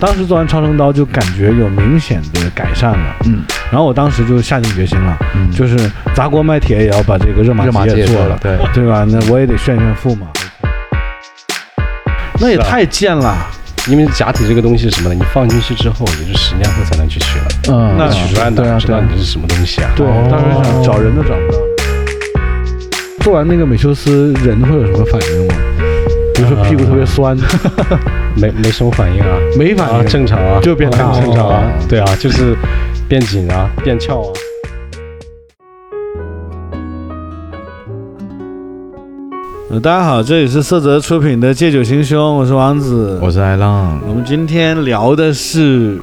当时做完超声刀就感觉有明显的改善了，嗯，然后我当时就下定决心了，嗯就是砸锅卖铁也要把这个热玛吉也做了对，对吧？那我也得炫炫富嘛。那也太贱了，因为假体这个东西是什么的？你放进去之后，也是十年后才能去取了。嗯，那取出来哪对啊，对啊知道你，是什么东西啊？对，哦当时想找人都找不到。做完那个美修斯，人会有什么反应吗？比如说屁股特别酸，没没什么反应啊，啊，没反应，正常啊，就变大啊正常啊哦，对啊，就是变紧啊，变翘啊。呃，大家好，这里是色泽出品的《借酒行凶》，我是王子。我是艾浪，我们今天聊的是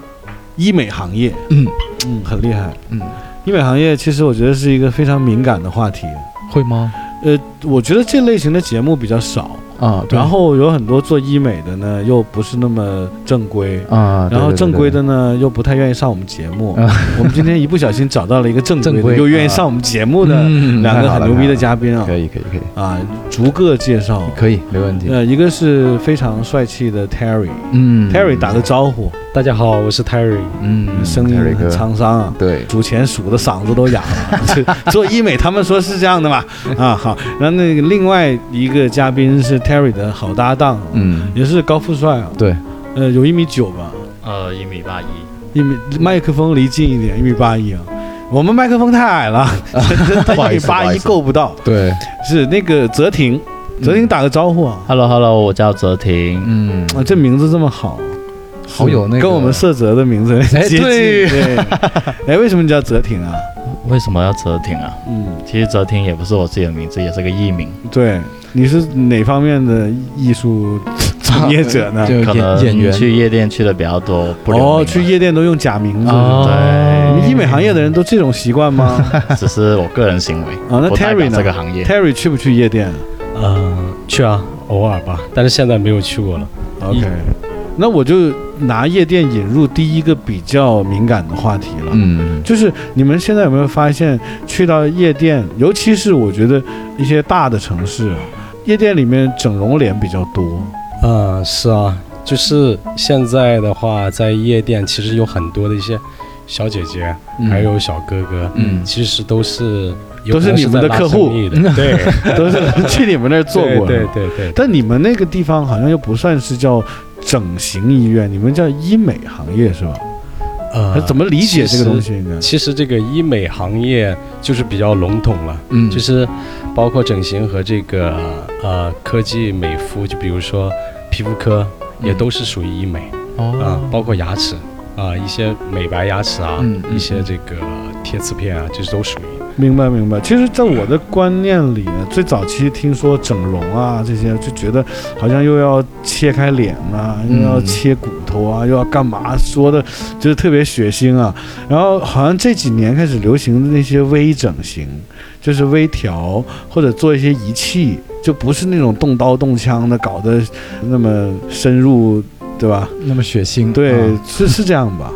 医美行业，嗯嗯，很厉害。嗯，医美行业其实我觉得是一个非常敏感的话题。会吗？呃，我觉得这类型的节目比较少，啊，对。然后有很多做医美的呢，又不是那么正规。啊，然后正规，的呢，又不太愿意上我们节目。嗯我们今天一不小心找到了一个正规又愿意上我们节目的嗯两个很牛逼的嘉宾啊。可以可以可以。啊，逐个介绍。可以，没问题。呃，一个是非常帅气的 Terry，Terry 嗯。打个招呼，大家好，我是 Terry。嗯，声音很，沧桑啊。对，数钱数的嗓子都哑了，这做医美他们说是这样的嘛？啊好，然后那个另外一个嘉宾是 Terry 的好搭档，嗯，也是高富帅啊，对，呃有一米九吧，呃，一米八一，一米麦克风离近一点，一米八一啊。我们麦克风太矮了，他一米八一够不到。对，是那个泽婷，泽婷打个招呼啊！Hello Hello，我叫泽婷。嗯，啊，这名字这么好，好有那个跟我们色泽的名字接近。对对，哎，为什么你叫泽挺啊？为什么要泽挺啊？嗯，其实泽挺也不是我自己的名字，也是个艺名，对，你是哪方面的艺术从业者呢？就演可能演员，去夜店去的比较多，不留哦，名去夜店都用假名字。哦你们医美行业的人都这种习惯吗？只是我个人行为。啊，那 Terry 呢这个行业，？Terry 去不去夜店嗯，去啊，偶尔吧，但是现在没有去过了。？OK，那我就拿夜店引入第一个比较敏感的话题了。嗯，就是你们现在有没有发现，去到夜店，尤其是我觉得一些大的城市啊，夜店里面整容脸比较多。嗯，是啊，就是现在的话，在夜店其实有很多的一些小姐姐，嗯。还有小哥哥，嗯。其实都是都是你们的客户。对，都是去你们那儿做过对对对，但你们那个地方好像又不算是叫整形医院，你们叫医美行业是吧？呃怎么理解这个东？西呢？其实这个医美行业就是比较笼统了，嗯，就是包括整形和这个呃科技美肤，就比如说皮肤科也都是属于医美啊、哦，包括牙齿啊、一些美白牙齿啊，一些这个贴瓷片啊，这都属于。明白明白。其实，在我的观念里呢，最早期听说整容啊这些，就觉得好像又要切开脸啊，又要嗯切骨头啊，又要干嘛，说的就是特别血腥啊。然后好像这几年开始流行的那些微整形，就是微调或者做一些仪器，就不是那种动刀动枪的，搞得那么深入，对吧？那么血腥，对，啊是是这样吧？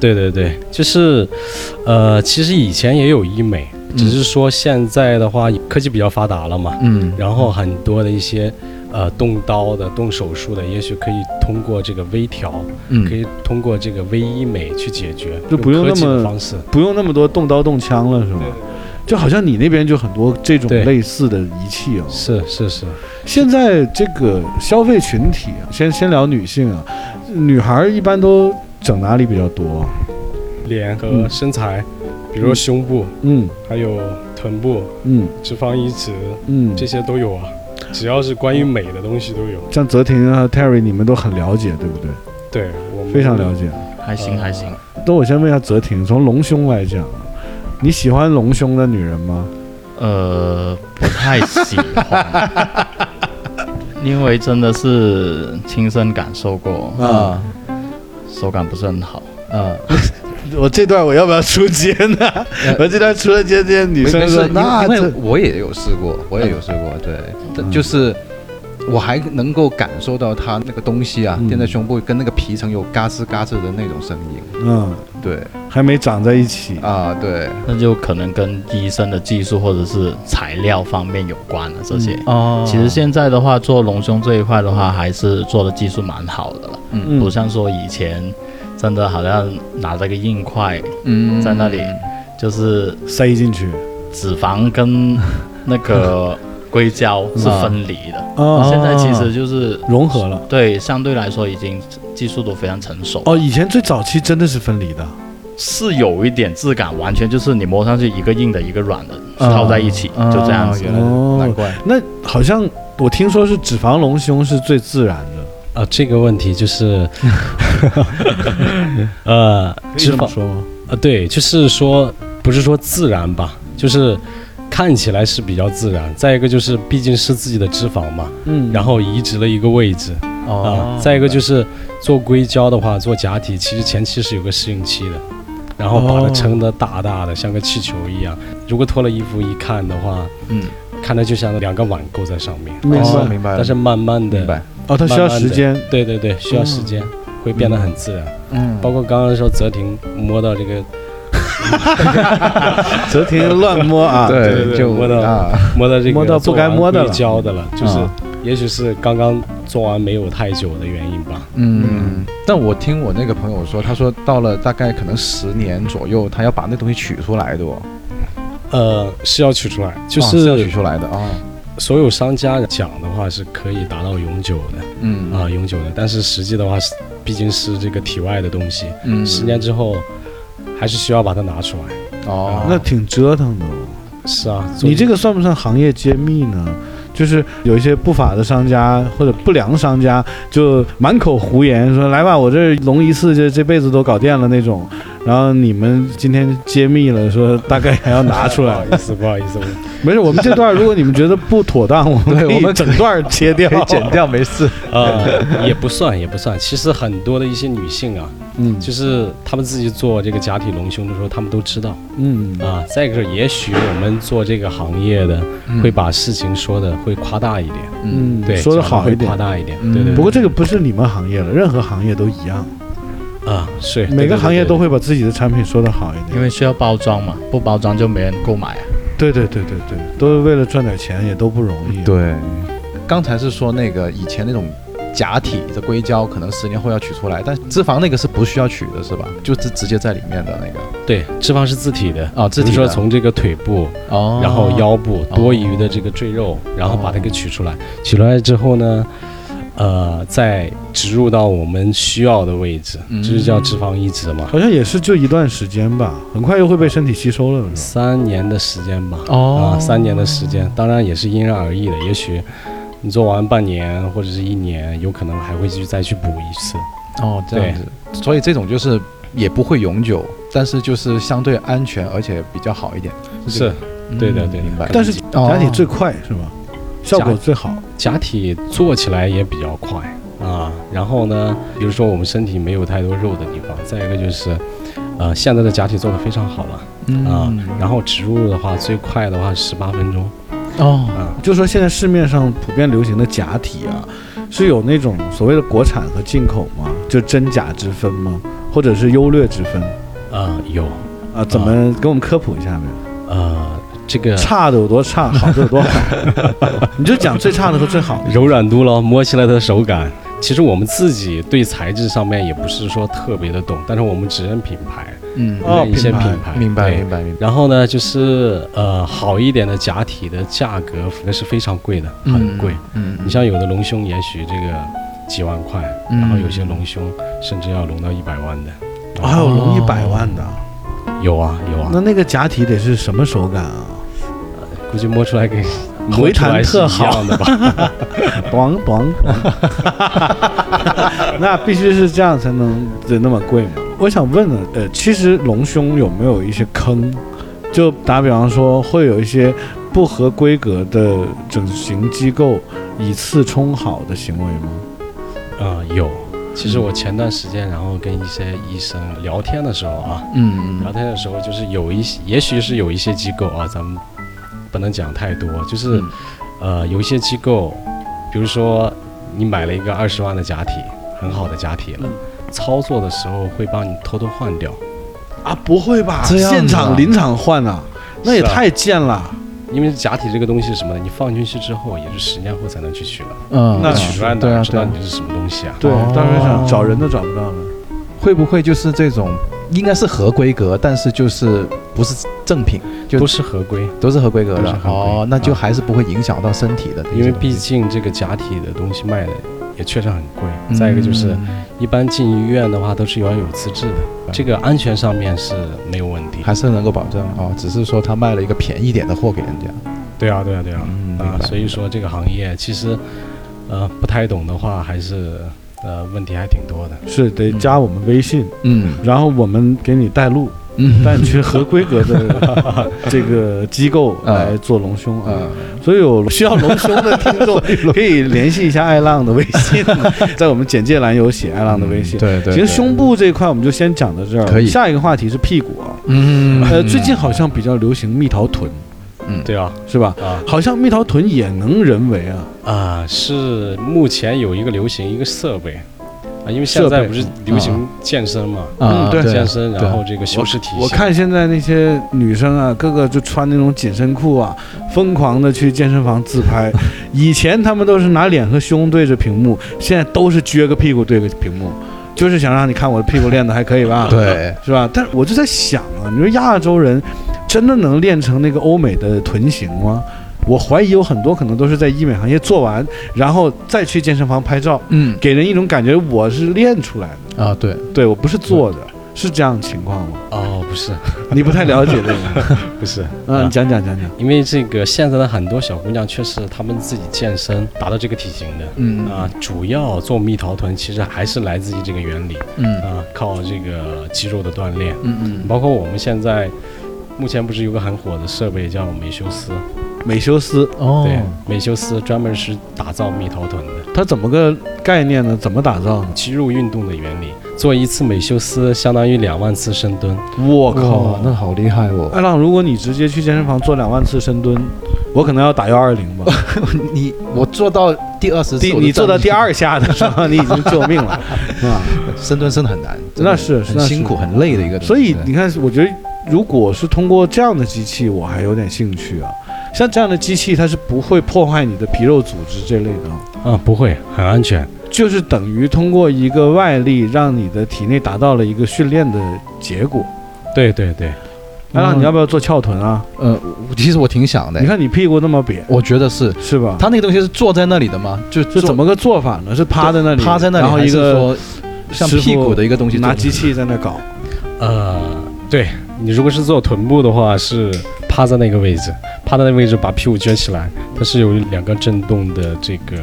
对对对，就是，呃，其实以前也有医美，只是说现在的话科技比较发达了嘛，嗯，然后很多的一些呃动刀的、动手术的，也许可以通过这个微调，嗯可以通过这个微医美去解决，就不用那么的方式。不用那么多动刀动枪了，是吗？就好像你那边就很多这种类似的仪器哦。是是是，现在这个消费群体啊，先先聊女性啊，女孩儿一般都整哪里比较多？脸和嗯身材，比如说胸部，嗯还有臀部、嗯脂肪移植嗯，这些都有啊。只要是关于美的东西都有。像泽婷啊、Terry，你们都很了解，对不对？对我们非常了解。还行还行。那我先问一下泽婷，从隆胸来讲，你喜欢隆胸的女人吗？呃，不太喜欢，因为真的是亲身感受过，啊手感不是很好。嗯，我这段我要不要出街呢？我这段除了街这些女生说，那这我也有试过，我也有试过，对，嗯就是我还能够感受到它那个东西啊嗯。垫在胸部跟那个皮层有嘎吱嘎吱的那种声音。嗯，对。还没长在一起。啊，对。那就可能跟医生的技术或者是材料方面有关了。这些、哦。其实现在的话，做隆胸这一块的话，还是做的技术蛮好的了，嗯。不像说以前真的好像拿着个硬块，嗯。在那里就是塞进去。脂肪跟那个硅胶是分离的。哦，现在其实就是融合了。对相对来说已经技术都非常成熟。哦，以前最早期真的是分离的。是有一点质感，完全就是你摸上去一个硬的，一个软的啊套在一起，就这样子。原来哦难怪。那好像我听说是脂肪隆胸是最自然的，啊，这个问题就是，呃，脂么说吗？啊，对，就是说不是说自然吧，就是看起来是比较自然。再一个就是毕竟是自己的脂肪嘛，嗯然后移植了一个位置哦啊。再一个就是做硅胶的话，做假体其实前期是有个适应期的，然后把它哦撑得大大的，像个气球一样。如果脱了衣服一看的话，嗯，看着就像两个碗勾在上面。明白哦明白，但是慢慢的明，白。哦，它需要时间。对对对，需要时间，会变得很自然。嗯包括刚刚说泽婷摸到这个 泽婷乱摸啊，对就摸到啊，摸到这个摸到不该摸的胶的了，就是啊也许是刚刚做完没有太久的原因吧。嗯，但我听我那个朋友说，他说到了大概可能十年左右，他要把那东西取出来的哦，呃，是要取出来，就哦是要取出来的啊。所有商家讲的话是可以达到永久的嗯。啊，永久的，但是实际的话是毕竟是这个体外的东西，嗯。十年之后还是需要把它拿出来。哦，那挺折腾的哦。是啊，你这个算不算行业揭秘呢？就是有一些不法的商家或者不良商家就满口胡言说来吧，我这隆一次这这辈子都搞定了那种，然后你们今天揭秘了，说大概还要拿出来不好。意思，不好意思，我 没事，我们这段如果你们觉得不妥当，我们可以对我们整段切掉，可以剪掉，没事。呃也不算也不算，其实很多的一些女性啊，嗯就是她们自己做这个假体隆胸的时候，她们都知道嗯啊。再一个是，也许我们做这个行业的会把事情说的会夸大一点，嗯，对，说的好一点夸。大一点，嗯对对。不过这个不是你们行业了，任何行业都一样，啊，是每个行业都会。把自己的产品说的好一点。因为需要包装嘛，不包装就没人购买啊。对对对对对，都是为了赚点钱，也都不容易。，对，刚才是说那个以前那种假体的硅胶，可能十年后要取出来，但脂肪那个是不需要取的，是吧？就是直接在里面的那个。对，脂肪是自体的啊自体说从这个腿部，哦然后腰部哦多余的这个赘肉，然后把它给取出来。取出来之后呢，呃，再植入到我们需要的位置，就叫脂肪移植嘛。好像也是就一段时间吧，很快又会被身体吸收了，三年的时间吧，哦啊，三年的时间，当然也是因人而异的。也许你做完半年或者是一年，有可能还会去再去补一次。哦，这样子，所以这种就是也不会永久，但是就是相对安全，而且比较好一点。这是个，对的对明白。但是哦假体最快是吧？效果最好。假体做起来也比较快啊。然后呢，比如说我们身体没有太多肉的地方，再一个就是，呃，现在的假体做的非常好了啊。嗯然后植入的话，最快的话十八分钟哦，啊。就说现在市面上普遍流行的假体啊，是有那种所谓的国产和进口吗？就真假之分吗？或者是优劣之分呃，有啊？怎么给我们科普一下呗？呃，这个差的有多差，好的有多好？你就讲最差的和最好的。柔软度咯，摸起来的手感。其实我们自己对材质上面也不是说特别的懂，但是我们只认品牌，嗯，哦认一些品牌明白明白明白。然后呢，就是呃好一点的假体的价格那是非常贵的，很贵。嗯，你像有的隆胸，也许这个几万块，嗯然后有些隆胸甚至要隆到一百万的。还有隆一百万的，有啊有啊，那那个假体得是什么手感啊？估计摸出来给 回弹特好样的吧？咣咣咣，那必须是这样才能得那么贵嘛？我想问呢，呃，其实隆胸有没有一些坑？就打比方说，会有一些不合规格的整形机构以次充好的行为吗？啊、有。其实我前段时间，然后跟一些医生聊天的时候啊，嗯聊天的时候就是有一些，也许是有一些机构啊，咱们不能讲太多，就是、嗯呃有一些机构比如说你买了一个二十万的假体，很好的假体了，嗯操作的时候会帮你偷偷换掉，啊，不会吧？这样现场临场换啊，那也太贱了。因为假体这个东西是什么呢？你放进去之后，也是十年后才能去取了，嗯那取出来对啊对啊哪知道你是什么东西啊？对，哦到时候想找人都找不到了。会不会就是这种应该是合规格，但是就是不是正品，就都是合规，都是合规格的。哦，那就啊还是不会影响到身体的，因为毕竟这个假体的东西卖的也确实很贵。再一个就是，嗯一般进医院的话都是要有资质的，这个安全上面是没有问题。还是能够保证哦，只是说他卖了一个便宜点的货给人家。对啊，对啊，对啊，嗯啊所以说这个行业其实，呃，不太懂的话，还是呃问题还挺多的。是得加我们微信，嗯。然后我们给你带路，嗯。带你去合规格的 这个机构来做隆胸啊。嗯所以有需要隆胸的听众 可以联系一下爱浪的微信，在我们简介栏有写爱浪的微信。对对，其实胸部这一块我们就先讲到这儿，可以。下一个话题是屁股啊，嗯。呃，最近好像比较流行蜜桃臀，嗯对啊，是吧？啊好像蜜桃臀也能人为啊，啊，是目前有一个流行一个设备啊，因为现在不是流行健身嘛，啊嗯对健身，然后这个修饰体我。看现在那些女生啊，个个就穿那种紧身裤啊，疯狂的去健身房自拍。以前他们都是拿脸和胸对着屏幕，现在都是撅个屁股对着屏幕，就是想让你看我的屁股练的还可以吧？，对，是吧？但是我就在想啊，你说亚洲人真的能练成那个欧美的臀型吗？我怀疑有很多可能都是在医美行业做完，然后再去健身房拍照，嗯给人一种感觉我是练出来的，啊对，对我不是做的，是这样的情况吗？哦，不是，你不太了解这个。不是，嗯，讲讲讲讲。因为这个现在的很多小姑娘确实她们自己健身达到这个体型的。嗯啊，主要做蜜桃臀其实还是来自于这个原理嗯啊，靠这个肌肉的锻炼，嗯嗯包括我们现在目前不是有个很火的设备叫美修斯，美修斯，哦对，美修斯专门是打造蜜桃臀的它怎么个概念呢？怎么打造？肌肉运动的原理，做一次美修斯相当于两万次深蹲，我靠靠，，那好厉害哦！艾浪，如果你直接去健身房做两万次深蹲，我可能要打幺二零吧。你我做到第二十次你做到第二下的时候，你已经救命了，是吧？深蹲真的很难，那是是很辛苦很累的一个。所以你看，我觉得如果是通过这样的机器，我还有点兴趣啊。像这样的机器，它是不会破坏你的皮肉组织这类的，啊，不会，很安全。就是等于通过一个外力，让你的体内达到了一个训练的结果。对对对，艾浪，你要不要做翘臀啊？呃，其实我挺想的你，看你屁股那么扁，我觉得是是吧？他那个东西是坐在那里的吗？就就怎么个做法呢？是趴在那里，趴在那里，然后一个像屁股的一个东西拿机器在那搞。呃，对你如果是做臀部的话，是趴在那个位置，趴在那个位置把屁股撅起来，它是有两个震动的这个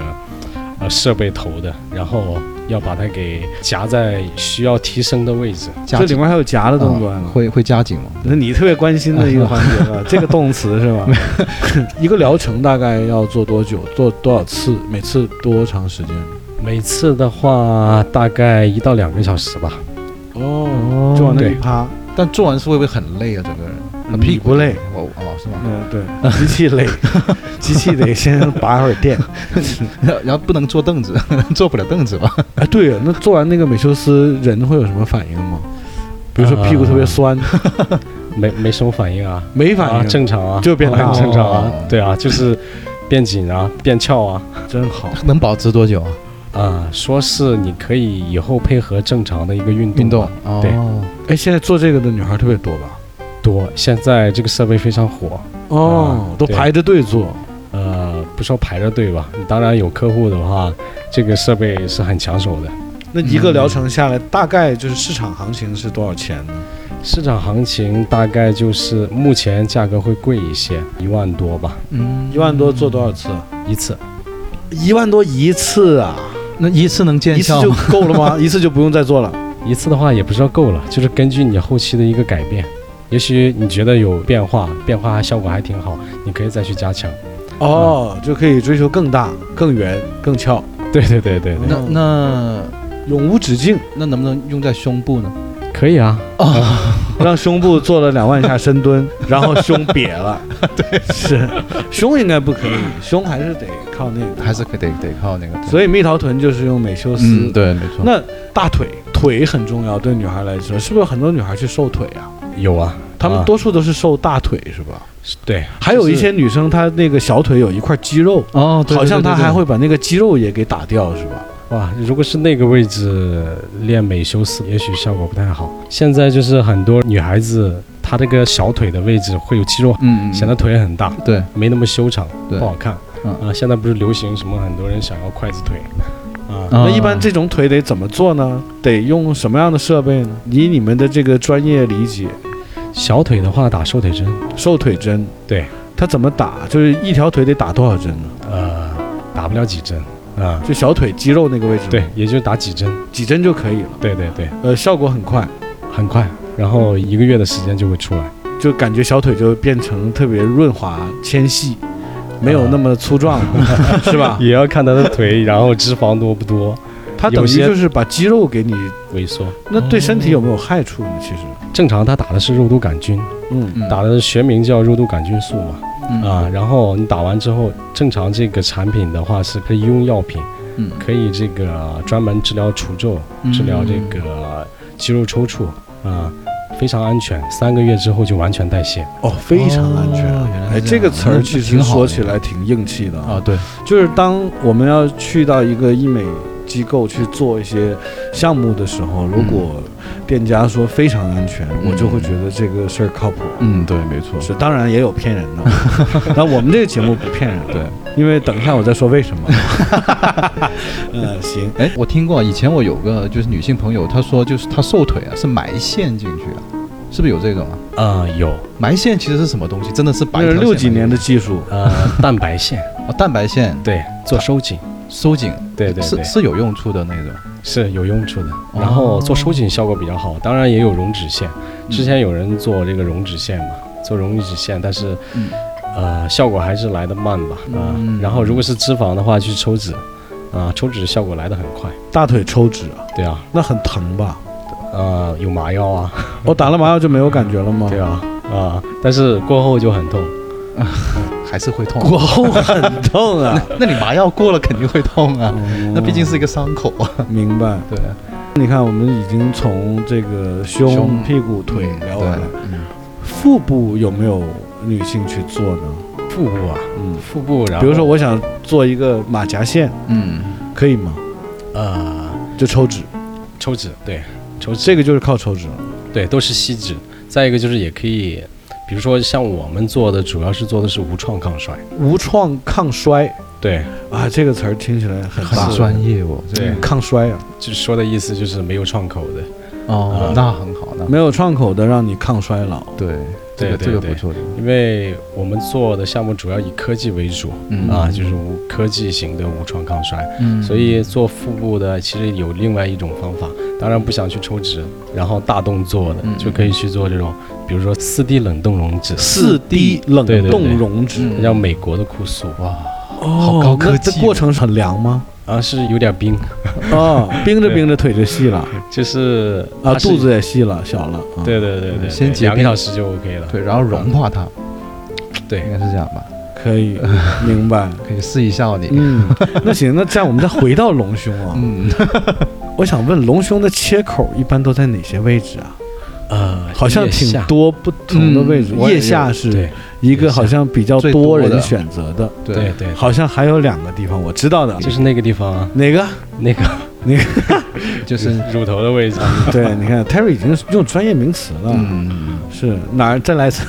呃设备头的，然后要把它给夹在需要提升的位置。夹这里面还有夹的动作啊。嗯会会夹紧吗？那你特别关心的一个环节是吧？这个动词是吧？一个疗程大概要做多久？做多少次？每次多长时间？每次的话大概一到两个小时吧。哦，就往那里趴。但做完是会不会很累啊？整个人很你屁股不累？我哦是吗？嗯，对，机器累，机器得先拔会儿电。然后不能坐凳子，坐不了凳子吧？哎，对呀，那做完那个美修斯，人会有什么反应吗？比如说屁股特别酸，没没什么反应啊，啊，没反应，正常啊，就变大很正常啊哦，对啊，就是变紧啊，变翘啊，真好。能保持多久啊？啊，说是你可以以后配合正常的一个运动运动哦对哎，现在做这个的女孩特别多吧？多，现在这个设备非常火，哦，都排着队做。呃，不说排着队吧，你当然有客户的话，这个设备是很抢手的。那一个疗程下来，大概就是市场行情是多少钱呢？市场行情大概就是目前价格会贵一些，一万多吧嗯一万多做多少次？一次。一万多一次啊！那一次能见一次就吗？够了吗？一次就不用再做了？一次的话也不知道够了，就是根据你后期的一个改变，也许你觉得有变化，变化效果还挺好，你可以再去加强。哦，就可以追求更大、更圆、更翘，对对对对对，那那永无止境。那能不能用在胸部呢？可以啊。啊，让胸部做了两万下深蹲，然后胸瘪了。对，是胸应该不可以，胸还是得靠那个，还是得得靠那个。所以蜜桃臀就是用美修斯。嗯，对，没错。那大腿腿很重要，对女孩来说，是不是很多女孩去瘦腿啊？有啊，她们多数都是瘦大腿，是吧？对，还有一些女生她那个小腿有一块肌肉，哦，好像她还会把那个肌肉也给打掉，是吧？哇，如果是那个位置练美修斯，也许效果不太好。现在就是很多女孩子，她这个小腿的位置会有肌肉，嗯嗯，显得腿很大，对，没那么修长，对，不好看。啊，现在不是流行什么？很多人想要筷子腿，啊，那一般这种腿得怎么做呢？得用什么样的设备呢？以你们的这个专业理解，小腿的话打瘦腿针，瘦腿针，对，它怎么打？就是一条腿得打多少针呢？呃，打不了几针。啊，就小腿肌肉那个位置，对，也就打几针，几针就可以了。对对对，呃，效果很快，很快，然后一个月的时间就会出来，就感觉小腿就变成特别润滑纤细，没有那么粗壮，是吧？也要看他的腿，然后脂肪多不多。它等于就是把肌肉给你萎缩，那对身体有没有害处呢？其实正常，他打的是肉毒杆菌，嗯，打的学名叫肉毒杆菌素嘛。啊，然后你打完之后，正常这个产品的话是可以用药品，嗯，可以这个专门治疗除皱、治疗这个肌肉抽搐啊，非常安全，三个月之后就完全代谢。哦，非常安全。哎，这个词儿其实说起来挺硬气的啊。对，就是当我们要去到一个医美。机构去做一些项目的时候，如果店家说非常安全，我就会觉得这个事儿靠谱。嗯，对，没错。是，当然也有骗人的。那我们这个节目不骗人，对，因为等一下我再说为什么。嗯，行。哎，我听过，以前我有个就是女性朋友，她说就是她瘦腿啊，是埋线进去啊，是不是有这种啊？啊，有。埋线其实是什么东西？真的是白？六几年的技术，呃，蛋白线。哦，蛋白线，对，做收紧。收紧，对对是是有用处的那种，是有用处的。然后做收紧效果比较好，当然也有溶脂线。之前有人做这个溶脂线嘛，做溶脂线，但是呃效果还是来得慢吧啊。然后如果是脂肪的话，去抽脂啊，抽脂效果来得很快。大腿抽脂啊？对啊，那很疼吧？呃，有麻药啊。我打了麻药就没有感觉了吗？对啊啊，但是过后就很痛。还是会痛，过后很痛啊！那你麻药过了肯定会痛啊，那毕竟是一个伤口啊。明白，对。你看，我们已经从这个胸、屁股、腿聊完了，腹部有没有女性去做呢？腹部啊，嗯，腹部，然后比如说我想做一个马甲线，嗯，可以吗？呃，就抽脂，抽脂，对，抽脂，这个就是靠抽脂了，对，都是吸脂。再一个就是也可以。比如说，像我们做的，主要是做的是无创抗衰。无创抗衰，对啊，这个词儿听起来很很专业哦。对，抗衰啊，就说的意思就是没有创口的。哦，那很好，那没有创口的，让你抗衰老。对。这个这个不错。的，因为我们做的项目主要以科技为主，啊，就是无科技型的无创抗衰，所以做腹部的其实有另外一种方法。当然不想去抽脂，然后大动作的就可以去做这种，比如说四 D 冷冻溶脂，四 D 冷冻溶脂，叫美国的酷素，哇，好高科技，这过程很凉吗？啊，是有点冰，啊，冰着冰着腿就细了，就是啊，肚子也细了，小了，对对对对，先两个小时就 OK 了，对，然后融化它，对，应该是这样吧，可以，明白，可以试一下你，嗯，那行，那这样我们再回到隆胸啊，嗯，我想问隆胸的切口一般都在哪些位置啊？呃，好像挺多不同的位置，腋下是一个好像比较多人选择的，对对，好像还有两个地方我知道的，就是那个地方啊，哪个？那个 那个 就是乳头的位置。对，你看 Terry 已经用专业名词了，嗯，是哪儿？再来一次，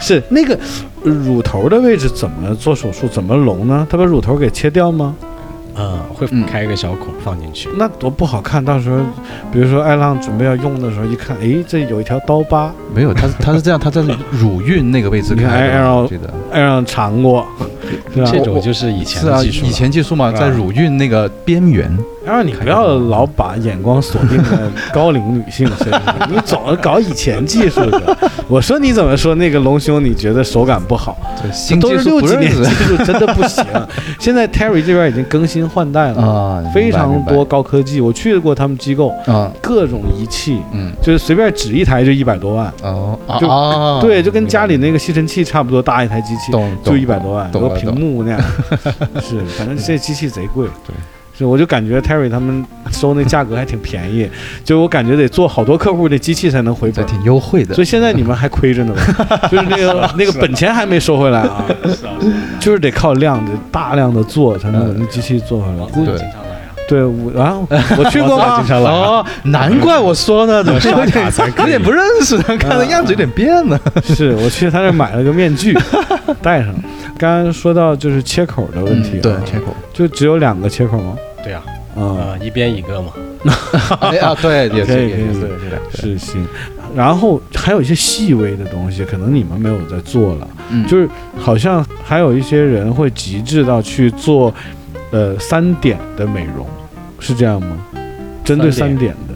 是那个乳头的位置怎么做手术？怎么隆呢？他把乳头给切掉吗？呃，会开一个小孔放进去，那多不好看。到时候，比如说艾浪准备要用的时候，一看，哎，这有一条刀疤。没有，他他是这样，他在乳晕那个位置开的。艾浪艾浪尝过，这种就是以前是啊，以前技术嘛，在乳晕那个边缘。当然，你不要老把眼光锁定在高龄女性身上，你总搞以前技术的。我说你怎么说那个隆胸，你觉得手感不好？对，新都是六几年技术，真的不行。现在 Terry 这边已经更新换代了，啊，非常多高科技。我去过他们机构，啊，各种仪器，嗯，就是随便指一台就一百多万。哦，就哦，对，就跟家里那个吸尘器差不多大一台机器，就一百多万，有个屏幕那样。是，反正这机器贼贵。对。是，我就感觉 Terry 他们收那价格还挺便宜，就我感觉得做好多客户的机器才能回本。这挺优惠的所以现在你们还亏着呢吧？就是那个那个本钱还没收回来啊，就是得靠量，得大量的做才能把那机器做回来。对对，我啊，我去过吗？哦，难怪我说呢，怎么有点有点不认识呢？看的样子有点变了。是我去他那买了个面具，戴上。刚刚说到就是切口的问题、啊对，切口。就只有两个切口吗？对啊，嗯，呃，一边一个嘛。哎啊，对，也可是，也是，是行。然后还有一些细微的东西，可能你们没有在做了，嗯。就是好像还有一些人会极致到去做，呃，三点的美容，是这样吗？针对三三点的，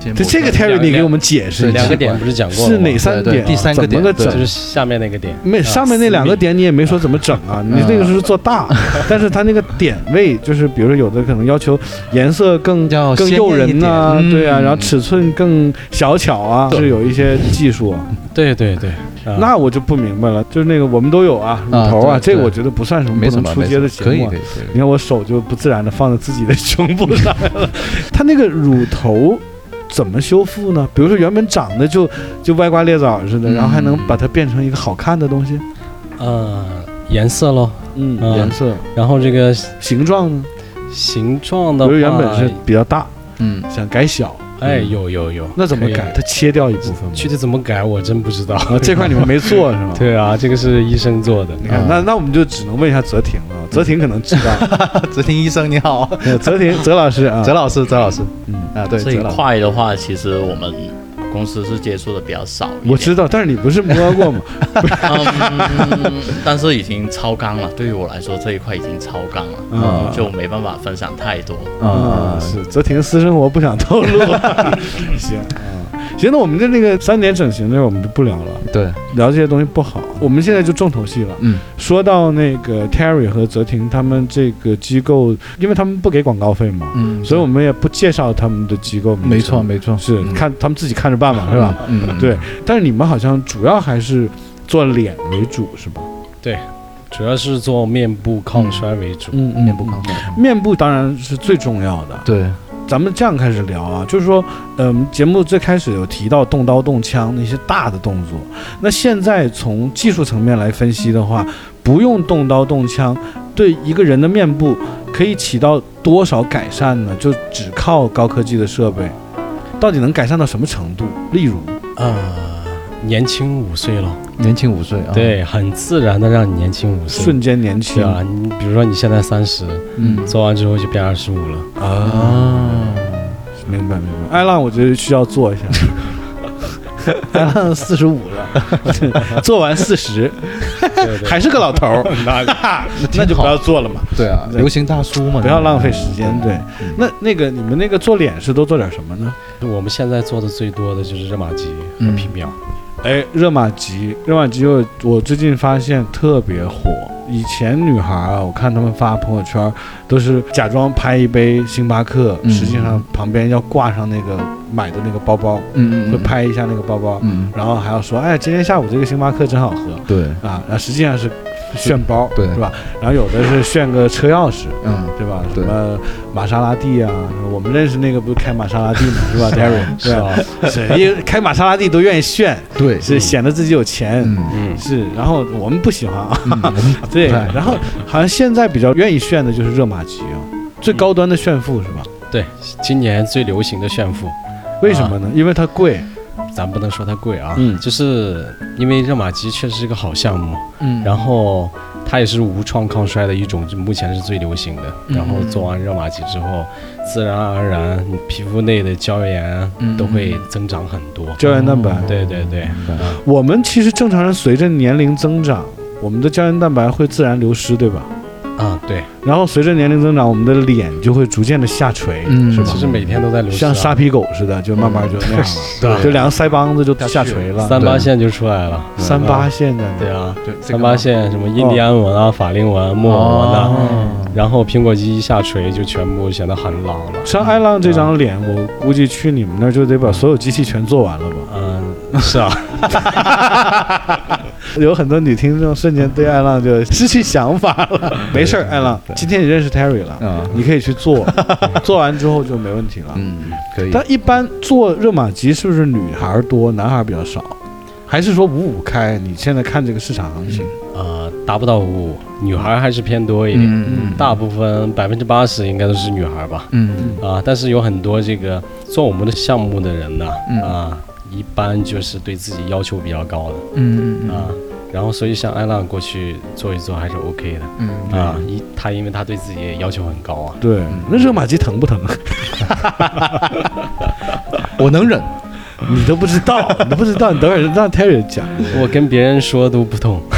这这个两 Terry 你给我们解释一下两个点不是讲过了是哪三点？第三个点对就？是下面那个点。没上面那两个点你也没说怎么整啊，你那个是做大，但是它那个点位就是，比如说有的可能要求颜色更更诱人呐、点对啊，嗯然后尺寸更小巧啊，是有一些技术啊。对对对，啊那我就不明白了，就是那个我们都有啊，乳头啊，这个我觉得不算什么不能出街的节目。你看我手就不自然的放在自己的胸部上来了，它那个乳头怎么修复呢？比如说原本长得就就歪瓜裂枣似的，嗯然后还能把它变成一个好看的东西。呃，颜色喽，嗯，嗯颜色、然后这个形状呢？形状的话，比如原本是比较大，嗯，想改小，哎，有有有，那怎么改？它切掉一部分吗？具体怎么改我真不知道。啊，这块你们没做是吗？对啊，这个是医生做的。你看，那那我们就只能问一下泽婷了，泽婷可能知道。泽婷医生你好，呃泽婷，泽老师啊，泽老师，泽老师，嗯，啊，对，这一块的话，其实我们公司是接触的比较少。我知道，但是你不是摸过吗？嗯，但是已经超纲了。对于我来说，这一块已经超纲了，嗯就没办法分享太多。啊，啊，是泽田私生活不想透露。行啊，行，那我们的那个三点整形这儿我们就不聊了，对，聊这些东西不好。我们现在就重头戏了。嗯，说到那个 Terry 和泽婷他们这个机构，因为他们不给广告费嘛，嗯，所以我们也不介绍他们的机构。没错，没错，是嗯看他们自己看着办嘛，是吧？？嗯，嗯对，但是你们好像主要还是做脸为主，是吧？对主要是做面部抗衰为主。嗯面部抗衰，面部当然是最重要的。对，咱们这样开始聊啊，就是说，嗯，节目最开始有提到动刀动枪那些大的动作，那现在从技术层面来分析的话，不用动刀动枪，对一个人的面部可以起到多少改善呢？就只靠高科技的设备，到底能改善到什么程度？例如，呃，年轻五岁了，年轻五岁啊，，对，很自然的让你年轻五岁。瞬间年轻。啊，你比如说你现在三十，嗯。做完之后就变二十五了。啊，明白明白。艾浪，我觉得需要做一下。艾浪四十五了，做完四十。还是个老头儿，那那就不要做了嘛，对啊，流行大叔嘛，不要浪费时间。对。嗯，那那个你们那个做脸是都做点什么呢？我们现在做的最多的就是热玛吉和嗯。皮秒。哎，热玛吉，热玛吉我我最近发现特别火。以前女孩啊，我看她们发朋友圈，都是假装拍一杯星巴克，嗯。实际上旁边要挂上那个买的那个包包，嗯，嗯。会，拍一下那个包包，嗯，然后还要说，哎，今天下午这个星巴克真好喝。对，啊，然后实际上是炫包，对是吧？然后有的是炫个车钥匙，嗯，对吧？什么玛莎拉蒂啊，我们认识那个不是开玛莎拉蒂嘛，是吧，Darry？对吧？啊，是，因为开玛莎拉蒂都愿意炫，对，是显得自己有钱。嗯嗯，是，然后我们不喜欢啊，对然后好像现在比较愿意炫的就是热玛吉啊，最高端的炫富是吧？对，今年最流行的炫富，为什么呢？因为它贵，咱不能说它贵啊，嗯就是因为热玛吉确实是一个好项目，嗯然后它也是无创抗衰的一种，就目前是最流行的。嗯然后做完热玛吉之后，自然而然你皮肤内的胶原嗯都会增长很多。胶原蛋白。对对对，我们其实正常人随着年龄增长，我们的胶原蛋白会自然流失，对吧？啊，对，然后随着年龄增长，我们的脸就会逐渐的下垂，嗯是吧？其实每天都在流像沙皮狗似的，就慢慢就那样了，对就两个腮帮子就下垂了，三八线就出来了。三八线的，对啊，对三八线什么印第安纹啊、法令纹、木偶纹啊，哦然后苹果肌一下垂就全部显得很老了。像艾浪这张脸，我估计去你们那儿就得把所有机器全做完了吧？嗯，是啊，有很多女听众瞬间对艾浪就失去想法了。没事儿，艾浪，今天你认识 Terry 了，啊，你可以去做，做完之后就没问题了。嗯，可以。但一般做热玛吉是不是女孩多，男孩比较少？还是说五五开？你现在看这个市场行情，呃，达不到五五，女孩还是偏多一点，嗯大部分百分之八十应该都是女孩吧。嗯啊，但是有很多这个做我们的项目的人呢，嗯啊，一般就是对自己要求比较高的。嗯嗯啊，然后所以像艾浪过去做一做还是 OK 的。嗯啊，一他因为他对自己也要求很高啊，对，那热玛吉疼不疼？我能忍。你都不知道，你都不知道，你等会儿让 Terry 讲，我跟别人说都不痛，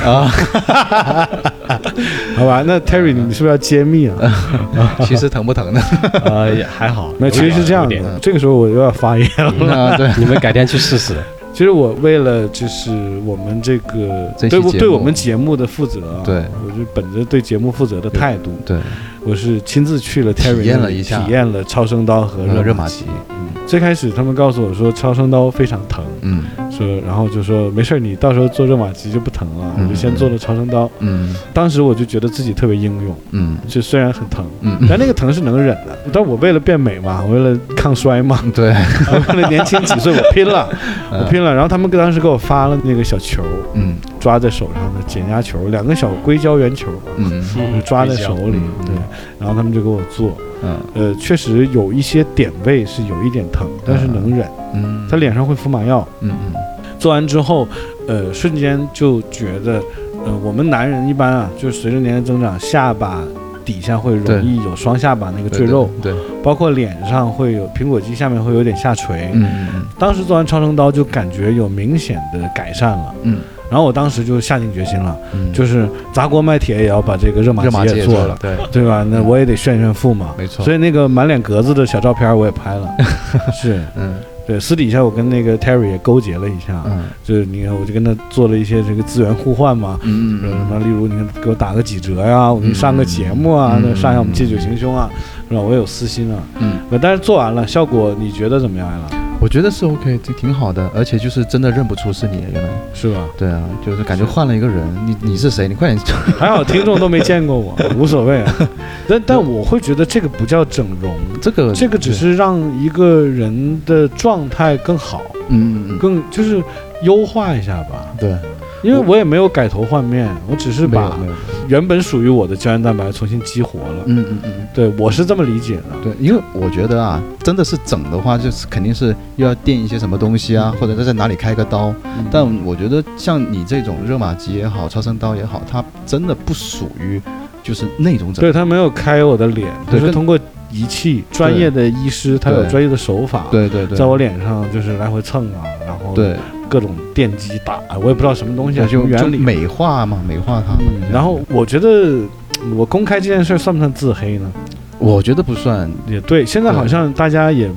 好吧？那 Terry 你是不是要揭秘啊？其实疼不疼呢？啊，也还好，那其实是这样的，这个时候我又要发言了。啊，对，你们改天去试试。其实我为了就是我们这个对我对我们节目的负责啊，对我就本着对节目负责的态度，对，我是亲自去了 Terry 体验了一下。体验了超声刀和热热玛吉。玛吉，最开始他们告诉我说超声刀非常疼，嗯说然后就说没事儿，你到时候做热玛吉就不疼了，嗯我就先做了超声刀。嗯。当时我就觉得自己特别英勇，嗯。就虽然很疼，嗯。但那个疼是能忍的。但我为了变美嘛，我为了抗衰嘛，嗯，对，我为了年轻几岁，我拼了，我拼了。然后他们当时给我发了那个小球，嗯。抓在手上的减压球，两个小硅胶圆球，嗯。就抓在手里。嗯对，然后他们就给我做，嗯。呃，确实有一些点位是有一点疼，但是能忍。嗯，他脸上会敷麻药，嗯嗯。做完之后，呃，瞬间就觉得，呃，我们男人一般啊，就是随着年龄增长，下巴底下会容易有双下巴那个赘肉，，对，包括脸上会有苹果肌下面会有点下垂。嗯嗯。当时做完超声刀就感觉有明显的改善了，嗯然后我当时就下定决心了，嗯，就是砸锅卖铁也要把这个热玛吉做了，，对，对吧？那我也得炫炫富嘛。没错，所以那个满脸格子的小照片我也拍了，是嗯对。私底下我跟那个 Terry 也勾结了一下，嗯就是你看我就跟他做了一些这个资源互换嘛，嗯说什么，例如你看给我打个几折呀，我给你上个节目啊，嗯那上一下我们借酒行凶啊，是吧？我有私心啊，嗯，呃但是做完了效果你觉得怎么样呀？我觉得是 OK，这挺好的，而且就是真的认不出是你，原来，是吧？对啊，就是感觉换了一个人，你你是谁？你快点，还好听众都没见过我，无所谓啊。但但我会觉得这个不叫整容，这个这个只是让一个人的状态更好，嗯嗯嗯，更就是优化一下吧。对，因为我也没有改头换面，我只是把原本属于我的胶原蛋白重新激活了。嗯嗯嗯。对我是这么理解的。对，因为我觉得啊，真的是整的话，就是肯定是又要垫一些什么东西啊，或者在哪里开个刀。嗯但我觉得像你这种热玛吉也好，超声刀也好，它真的不属于就是那种整。对他没有开我的脸，对跟他是通过仪器，专业的医师他有专业的手法，对对对，在我脸上就是来回蹭啊，然后对各种电击打，我也不知道什么东西啊，就原理。美化嘛，美化它。嗯，然后我觉得我公开这件事算不算自黑呢？我觉得不算，也对，现在好像大家也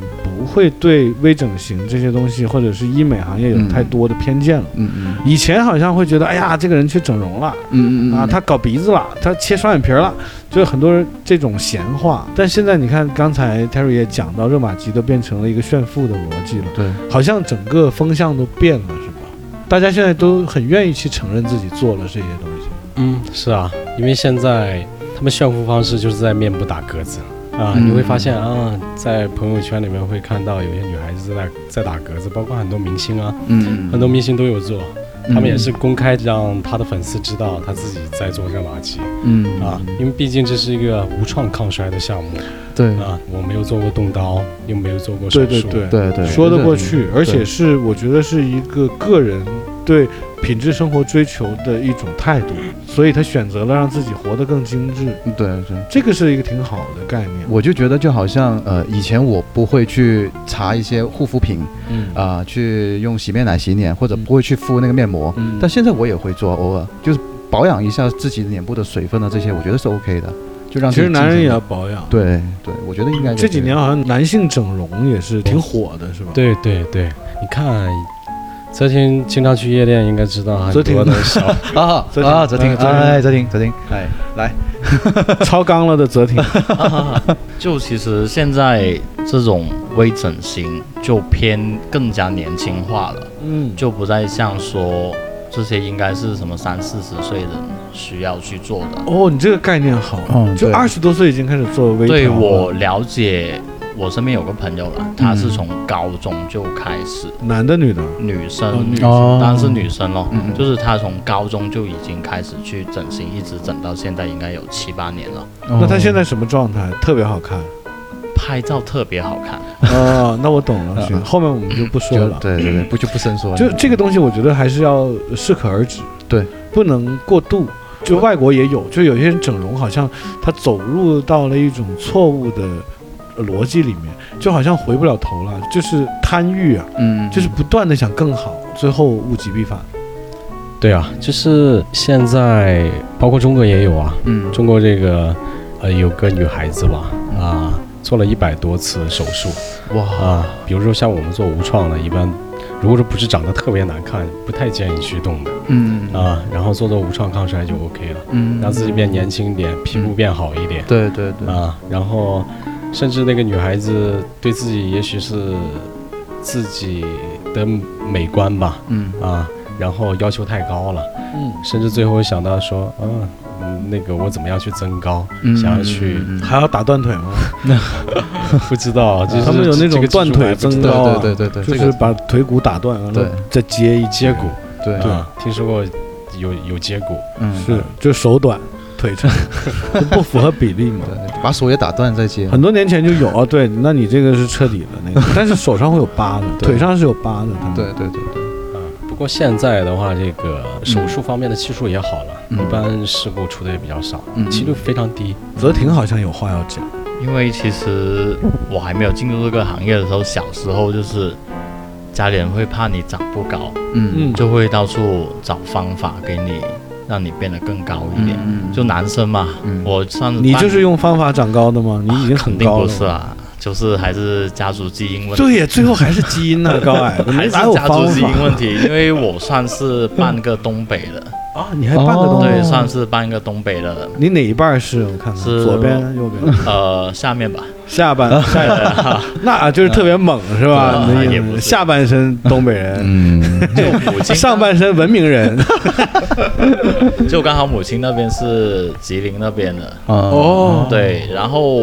不会对微整形这些东西或者是医美行业有嗯太多的偏见了。嗯嗯以前好像会觉得，哎呀，这个人去整容了。嗯嗯啊，他搞鼻子了，他切双眼皮儿了，就是很多人这种闲话。但现在你看，刚才 Terry 也讲到，热玛吉都变成了一个炫富的逻辑了，对，好像整个风向都变了，是吧？大家现在都很愿意去承认自己做了这些东西。嗯，是啊，因为现在他们炫富方式就是在面部打格子啊，嗯你会发现啊，在朋友圈里面会看到有些女孩子在在打格子，包括很多明星啊，嗯。很多明星都有做，嗯。他们也是公开让他的粉丝知道他自己在做热玛吉嗯。啊，因为毕竟这是一个无创抗衰的项目对。啊，我没有做过动刀，又没有做过手术，对对对，对对，说得过去，而且是我觉得是一个个人对品质生活追求的一种态度，所以他选择了让自己活得更精致，对对。这个是一个挺好的概念。我就觉得就好像呃，以前我不会去查一些护肤品嗯啊、去用洗面奶洗脸，或者嗯不会去敷那个面膜，嗯但现在我也会做，偶尔就是保养一下自己脸部的水分啊，这些我觉得是 OK 的，就让其实男人也要保养。对对，我觉得应该这几年好像男性整容也是挺火的，是吧？对对对，你看，泽婷经常去夜店，应该知道很泽婷多的小啊啊，泽婷，哎泽婷哎，泽婷，泽婷，哎，来，超纲了的泽婷，就其实现在这种微整形就偏更加年轻化了，嗯，就不再像说这些应该是什么三四十岁人需要去做的。哦，你这个概念好，就嗯就二十多岁已经开始做微调对了我了解，我身边有个朋友了，他是从高中就开始，男的女的，女生，哦女生当然是女生咯，就是他从高中就已经开始去整形，一直整到现在应该有七八年了，那他现在什么状态？特别好看。拍照特别好看。哦，那我懂了，嗯。行，后面我们就不说了。对对对，不就不深说了，就这个东西，我觉得还是要适可而止，对，不能过度。就外国也有，就有些人整容，好像他走入到了一种错误的逻辑里面，就好像回不了头了，就是贪欲啊，嗯，就是不断的想更好，最后物极必反。对啊，就是现在包括中国也有啊，嗯。中国这个呃有个女孩子吧啊，做了一百多次手术哇。啊，比如说像我们做无创的，一般如果说不是长得特别难看，不太建议去动的嗯。啊，然后做做无创抗衰就 OK 了，嗯。让自己变年轻一点，皮肤变好一点对对对，啊，然后甚至那个女孩子对自己也许是自己的美观吧嗯啊，然后要求太高了。嗯，甚至最后想到说，啊，嗯那个我怎么样去增高，嗯想要去，还要打断腿吗？不知道，就是他们有那种断腿增高啊，对对对对就是把腿骨打断，然后再接一接骨，对啊，听说过有有接骨，嗯是就手短腿长，就 不符合比例嘛。对，把手也打断再接，很多年前就有啊，对，那你这个是彻底的那个，但是手上会有疤的，腿上是有疤的，对对对对，啊，不过现在的话，这个手术方面的技术也好了，嗯。一般事故出的也比较少，嗯。几率非常低。泽婷好像有话要讲，因为其实我还没有进入这个行业的时候，小时候就是家里人会怕你长不高，嗯。嗯，就会到处找方法给你，让你变得更高一点。嗯就男生嘛，嗯我算你就是用方法长高的吗？你已经很肯定高了，不是啊，就是还是家族基因问题。对呀，最后还是基因呢，高矮，还是家族基因问题，因为我算是半个东北的，啊？你还半个东哦对，北？算是半个东北的，你哪一半是？我看看，是左边、右边、呃，下面吧，下半、下半，那就是特别猛是吧？下半身东北人，嗯。就母亲上半身文明人。就刚好母亲那边是吉林那边的，哦，对，然后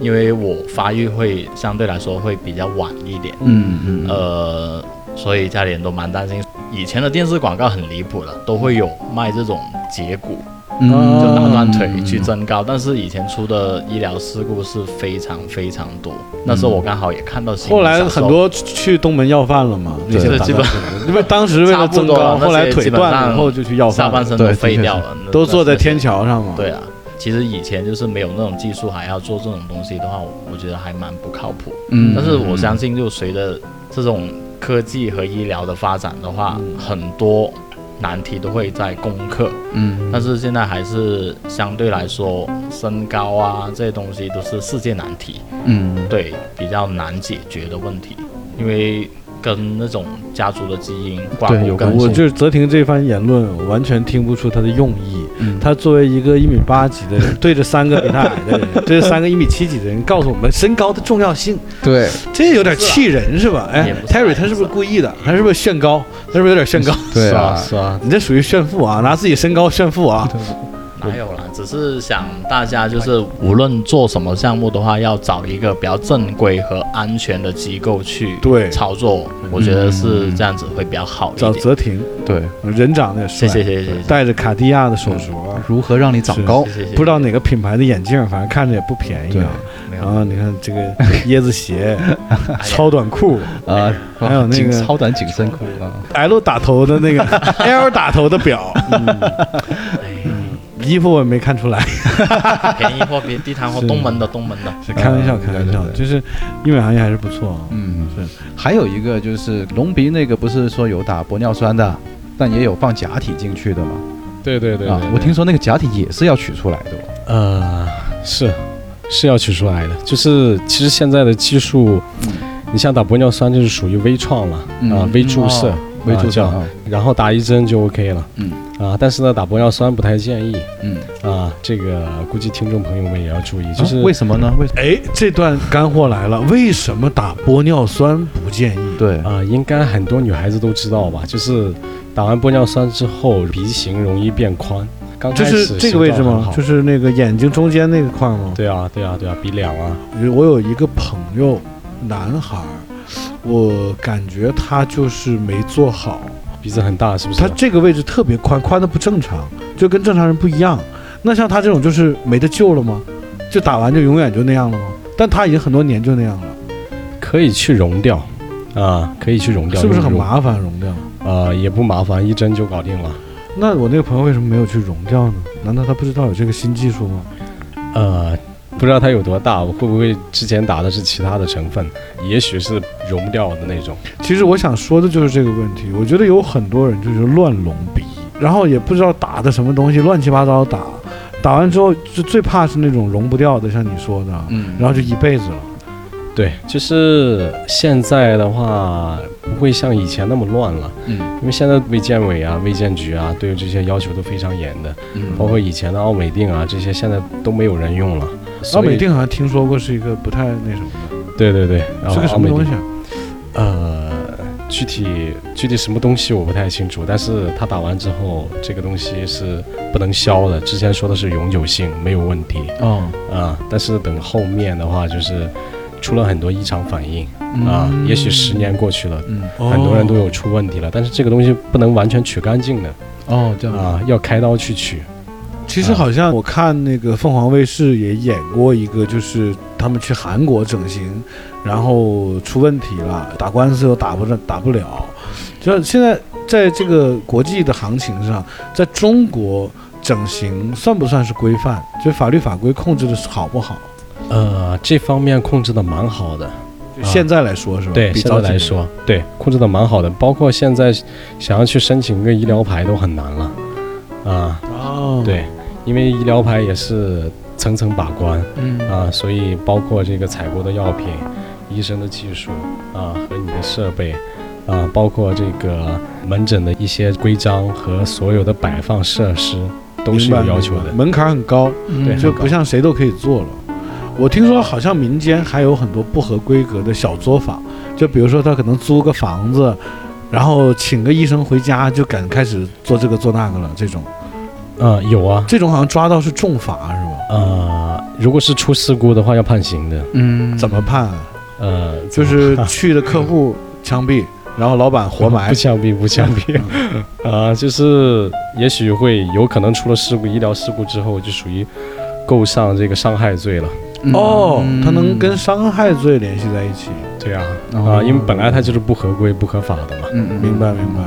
因为我发育会相对来说会比较晚一点，嗯嗯。呃，所以家里人都蛮担心。以前的电视广告很离谱的，都会有卖这种截骨，嗯就打断腿去增高，但是以前出的医疗事故是非常非常多。那时候我刚好也看到新闻，后来很多去东门要饭了嘛，那些对基本 因为当时为了 增高，后来腿断了基本上以后就去要饭，下半身都废掉了，都坐在天。桥上嘛。对啊，其实以前就是没有那种技术，还要做这种东西的话，我我觉得还蛮不靠谱。嗯但是我相信，就随着这种科技和医疗的发展的话，很多难题都会在攻克。嗯。但是现在还是相对来说，身高啊这些东西都是世界难题，嗯。对，比较难解决的问题，因为跟那种家族的基因挂对有关系钩。我就是泽廷这番言论，我完全听不出他的用意。嗯他作为一个一米八几的人，对着三个比他矮的人，对着三个一米七几的人，告诉我们身高的重要性，对这有点气人是吧？哎，Terry 他是不是故意的？他是不是炫高？他是不是有点炫高？对啊是啊，你这属于炫富啊，拿自己身高炫富啊！哪有啦？只是想大家就是无论做什么项目的话，要找一个比较正规和安全的机构去对操作，我觉得是这样子会比较好一找。泽婷，对，人长得也帅，谢谢谢谢谢谢戴着卡地亚的手镯，如何让你长高？谢谢谢谢不知道哪个品牌的眼镜，反正看着也不便宜啊。然后你看这个椰子鞋、超短裤啊，还有那个超短紧身裤啊，，L 打头的那个 L 打头的表，哎衣服我也没看出来，便宜货别地摊货，东门的东门的。是开玩笑，嗯开玩笑对，对对就是医美行业还是不错。啊。嗯。是。还有一个就是隆鼻那个不是说有打玻尿酸的，但也有放假体进去的嘛？对对对对，啊我听说那个假体也是要取出来的。哦。呃是是要取出来的，就是其实现在的技术，你像打玻尿酸就是属于微创了嗯。啊，微注射哦，微注射然后打一针就 OK 了。嗯啊，但是呢打玻尿酸不太建议嗯，啊，这个估计听众朋友们也要注意，就啊是为什么呢？为哎，这段干货来了，为什么打玻尿酸不建议？对啊，应该很多女孩子都知道吧？就是打完玻尿酸之后，鼻型容易变宽。刚开始就是这个位置吗？就是是那个眼睛中间那个块吗？对啊，对啊，对啊，鼻梁啊，我有一个朋友，男孩儿，我感觉他就是没做好，鼻子很大，是不是？他这个位置特别宽，宽的不正常，就跟正常人不一样。那像他这种就是没得救了吗？就打完就永远就那样了吗？但他已经很多年就那样了，可以去溶掉啊，可以去溶掉，是不是很麻烦溶掉？呃，也不麻烦，一针就搞定了。那我那个朋友为什么没有去溶掉呢？难道他不知道有这个新技术吗？呃，不知道它有多大，我会不会之前打的是其他的成分？也许是溶不掉的那种。其实我想说的就是这个问题。我觉得有很多人就是乱隆鼻，然后也不知道打的什么东西，乱七八糟打，打完之后就最怕是那种溶不掉的，像你说的，嗯然后就一辈子了。对，就是现在的话，不会像以前那么乱了，嗯因为现在卫健委啊、卫健局啊，对于这些要求都非常严的。嗯包括以前的奥美定啊，这些现在都没有人用了。奥美，定好像听说过是一个不太那什么的，对对对，然是个什么东西啊？呃，具体具体什么东西我不太清楚，但是他打完之后，这个东西是不能消的。之前说的是永久性，没有问题哦啊，但是等后面的话，就是出了很多异常反应啊，嗯也许十年过去了。嗯很多人都有出问题了，但是这个东西不能完全取干净的哦这样啊，要开刀去取。其实好像我看那个凤凰卫视也演过一个，就是他们去韩国整形，然后出问题了，打官司又打不了，打不了。就现在在这个国际的行情上，在中国整形算不算是规范？就法律法规控制的好不好？呃，这方面控制的蛮好的，就现在来说是吧？对，现在来说，对，控制的蛮好的。包括现在想要去申请个医疗牌都很难了，啊，哦，对，因为医疗牌也是层层把关嗯啊，所以包括这个采购的药品、医生的技术啊和你的设备啊，包括这个门诊的一些规章和所有的摆放设施都是有要求的。门槛很高，对就不像谁都可以做了。我听说好像民间还有很多不合规格的小作坊，就比如说他可能租个房子，然后请个医生回家就敢开始做这个做那个了。这种嗯，有啊，这种好像抓到是重罚是吧？呃，如果是出事故的话要判刑的，嗯怎么判啊？呃，就是去的客户枪毙，然后老板活埋 不。枪毙，不枪毙，啊、就是也许会有可能出了事故，医疗事故之后就属于构上这个伤害罪了。哦，他能跟伤害罪联系在一起。对啊，啊、哦因为本来他就是不合规、不合法的嘛。嗯嗯明白明白。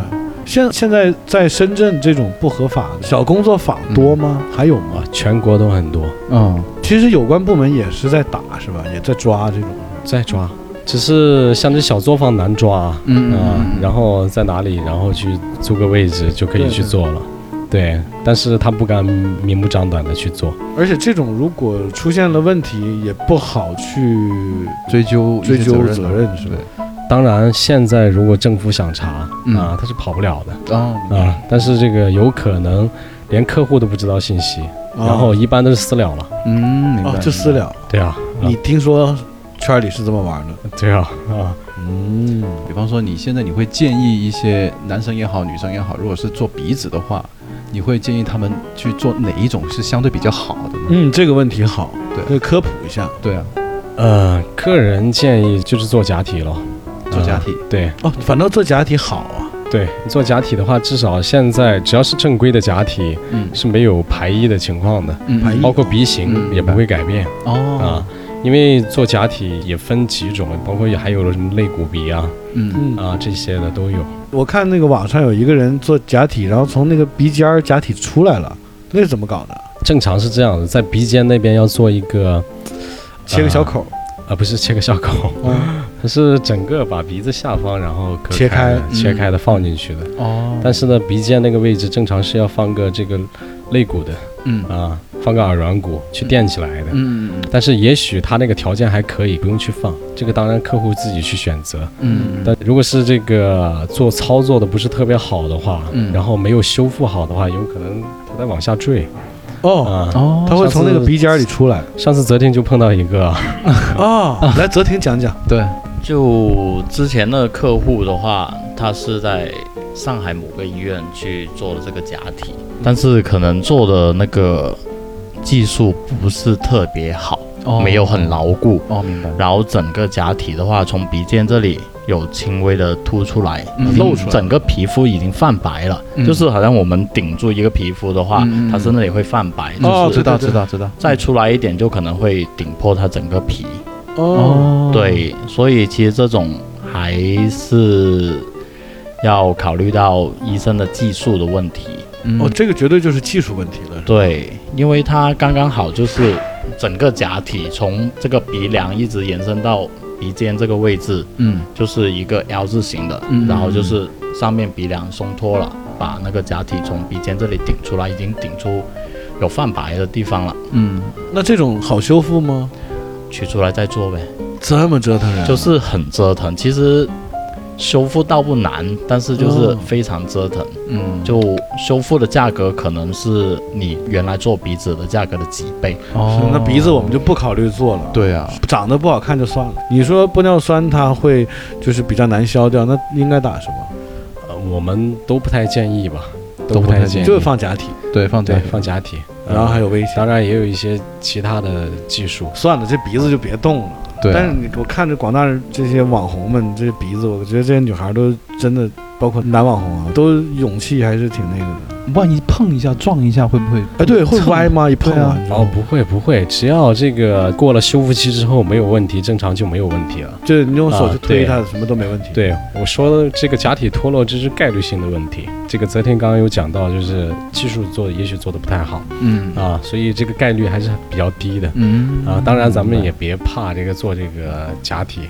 现现在在深圳这种不合法的小工作坊多吗？还有吗？啊，全国都很多，嗯其实有关部门也是在打，是吧？也在抓这种。在抓，只是像这小作坊难抓啊、嗯然后在哪里，然后去租个位置就可以去做了。对，但是他不敢明目张胆的去做。而且这种如果出现了问题，也不好去追究追究责任，是吧？当然，现在如果政府想查嗯啊，他是跑不了的。哦啊，但是这个有可能连客户都不知道信息，然后一般都是私了了。嗯明白哦，就私了。对啊，你听说圈里是这么玩的？对啊啊，嗯，比方说，你现在你会建议一些男生也好，女生也好，如果是做鼻子的话，你会建议他们去做哪一种是相对比较好的呢？嗯，这个问题好，对科普一下。对啊，呃，个人建议就是做假体咯。做假体啊对哦，反正做假体好啊。对，做假体的话，至少现在只要是正规的假体嗯是没有排异的情况的，嗯包括鼻型嗯也不会改变哦啊哦。因为做假体也分几种，包括还有了什么肋骨鼻啊嗯嗯，啊这些的都有。我看那个网上有一个人做假体，然后从那个鼻尖儿假体出来了，那是怎么搞的？正常是这样的，在鼻尖那边要做一个切个小口。啊，不是切个小口，嗯它是整个把鼻子下方然后割切开的切开的放进去的。哦，但是呢，鼻尖那个位置正常是要放个这个肋骨的嗯。啊，放个耳软骨去垫起来的。嗯但是也许他那个条件还可以，不用去放，这个当然客户自己去选择。嗯。但如果是这个做操作的不是特别好的话，嗯。然后没有修复好的话，有可能它在往下坠哦，啊。哦，它会从那个鼻尖里出来。上次泽婷就碰到一个，哦，来泽婷讲讲。对，就之前的客户的话，他是在上海某个医院去做的这个假体，但是可能做的那个技术不是特别好，哦没有很牢固。哦，明白，然后整个假体的话，从鼻尖这里有轻微的凸出来，露出来整个皮肤已经泛白了，嗯。就是好像我们顶住一个皮肤的话，它是那里会泛白，哦就是知道知道知道，再出来一点就可能会顶破它整个皮。哦，对，所以其实这种还是要考虑到医生的技术的问题。嗯。哦，这个绝对就是技术问题了。对，因为它刚刚好就是整个假体从这个鼻梁一直延伸到鼻尖这个位置，嗯。就是一个 L 字形的，嗯。然后就是上面鼻梁松脱了，把那个假体从鼻尖这里顶出来，已经顶出有泛白的地方了，嗯。那这种好修复吗？取出来再做呗，这么折腾人，就是很折腾。其实修复倒不难，但是就是哦非常折腾。嗯，就修复的价格可能是你原来做鼻子的价格的几倍。哦，那鼻子我们就不考虑做了。对啊，长得不好看就算了。你说玻尿酸它会就是比较难消掉，那应该打什么？呃我们都不太建议吧，都不太建议就是放假体，对放对对，放假体，然后还有微笑。当然也有一些其他的技术。算了，这鼻子就别动了。对但是你我看着广大人这些网红们这些鼻子，我觉得这些女孩都真的，包括男网红啊，都勇气还是挺那个的。万一碰一下撞一下会不会？哎，对，会歪吗？一碰啊哦，不会不会，只要这个过了修复期之后没有问题，正常就没有问题了。就是你用手啊去推对它，什么都没问题。对我说的这个假体脱落，这是概率性的问题。这个泽天刚刚有讲到，就是技术做的也许做的不太好嗯啊，所以这个概率还是比较低的嗯啊。当然咱们也别怕这个做这个假体，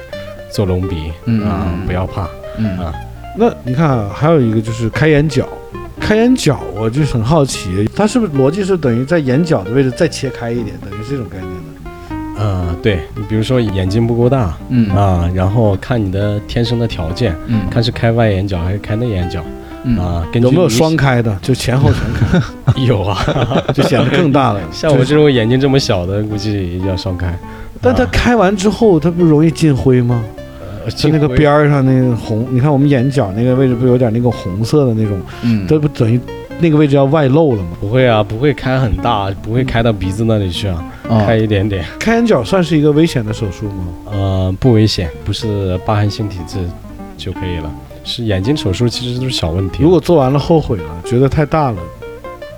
做隆鼻嗯啊嗯，不要怕。嗯啊那你看啊，还有一个就是开眼角，开眼角我就很好奇，它是不是逻辑是等于在眼角的位置再切开一点，等于这种概念呢？呃，对你比如说眼睛不够大嗯啊，然后看你的天生的条件，嗯看是开外眼角还是开内眼角嗯啊？根据有没有双开的？就前后全开，有啊，就显得更大了。像我这种眼睛这么小的，估计要双开。但它开完之后，它不容易进灰吗？呃就那个边儿上那个红，你看我们眼角那个位置不有点那个红色的那种，嗯这不等于那个位置要外露了吗？不会啊，不会开很大，不会开到鼻子那里去啊，哦开一点点。开眼角算是一个危险的手术吗？呃，不危险，不是疤痕性体质就可以了。是眼睛手术，其实都是小问题。如果做完了后悔了，觉得太大了，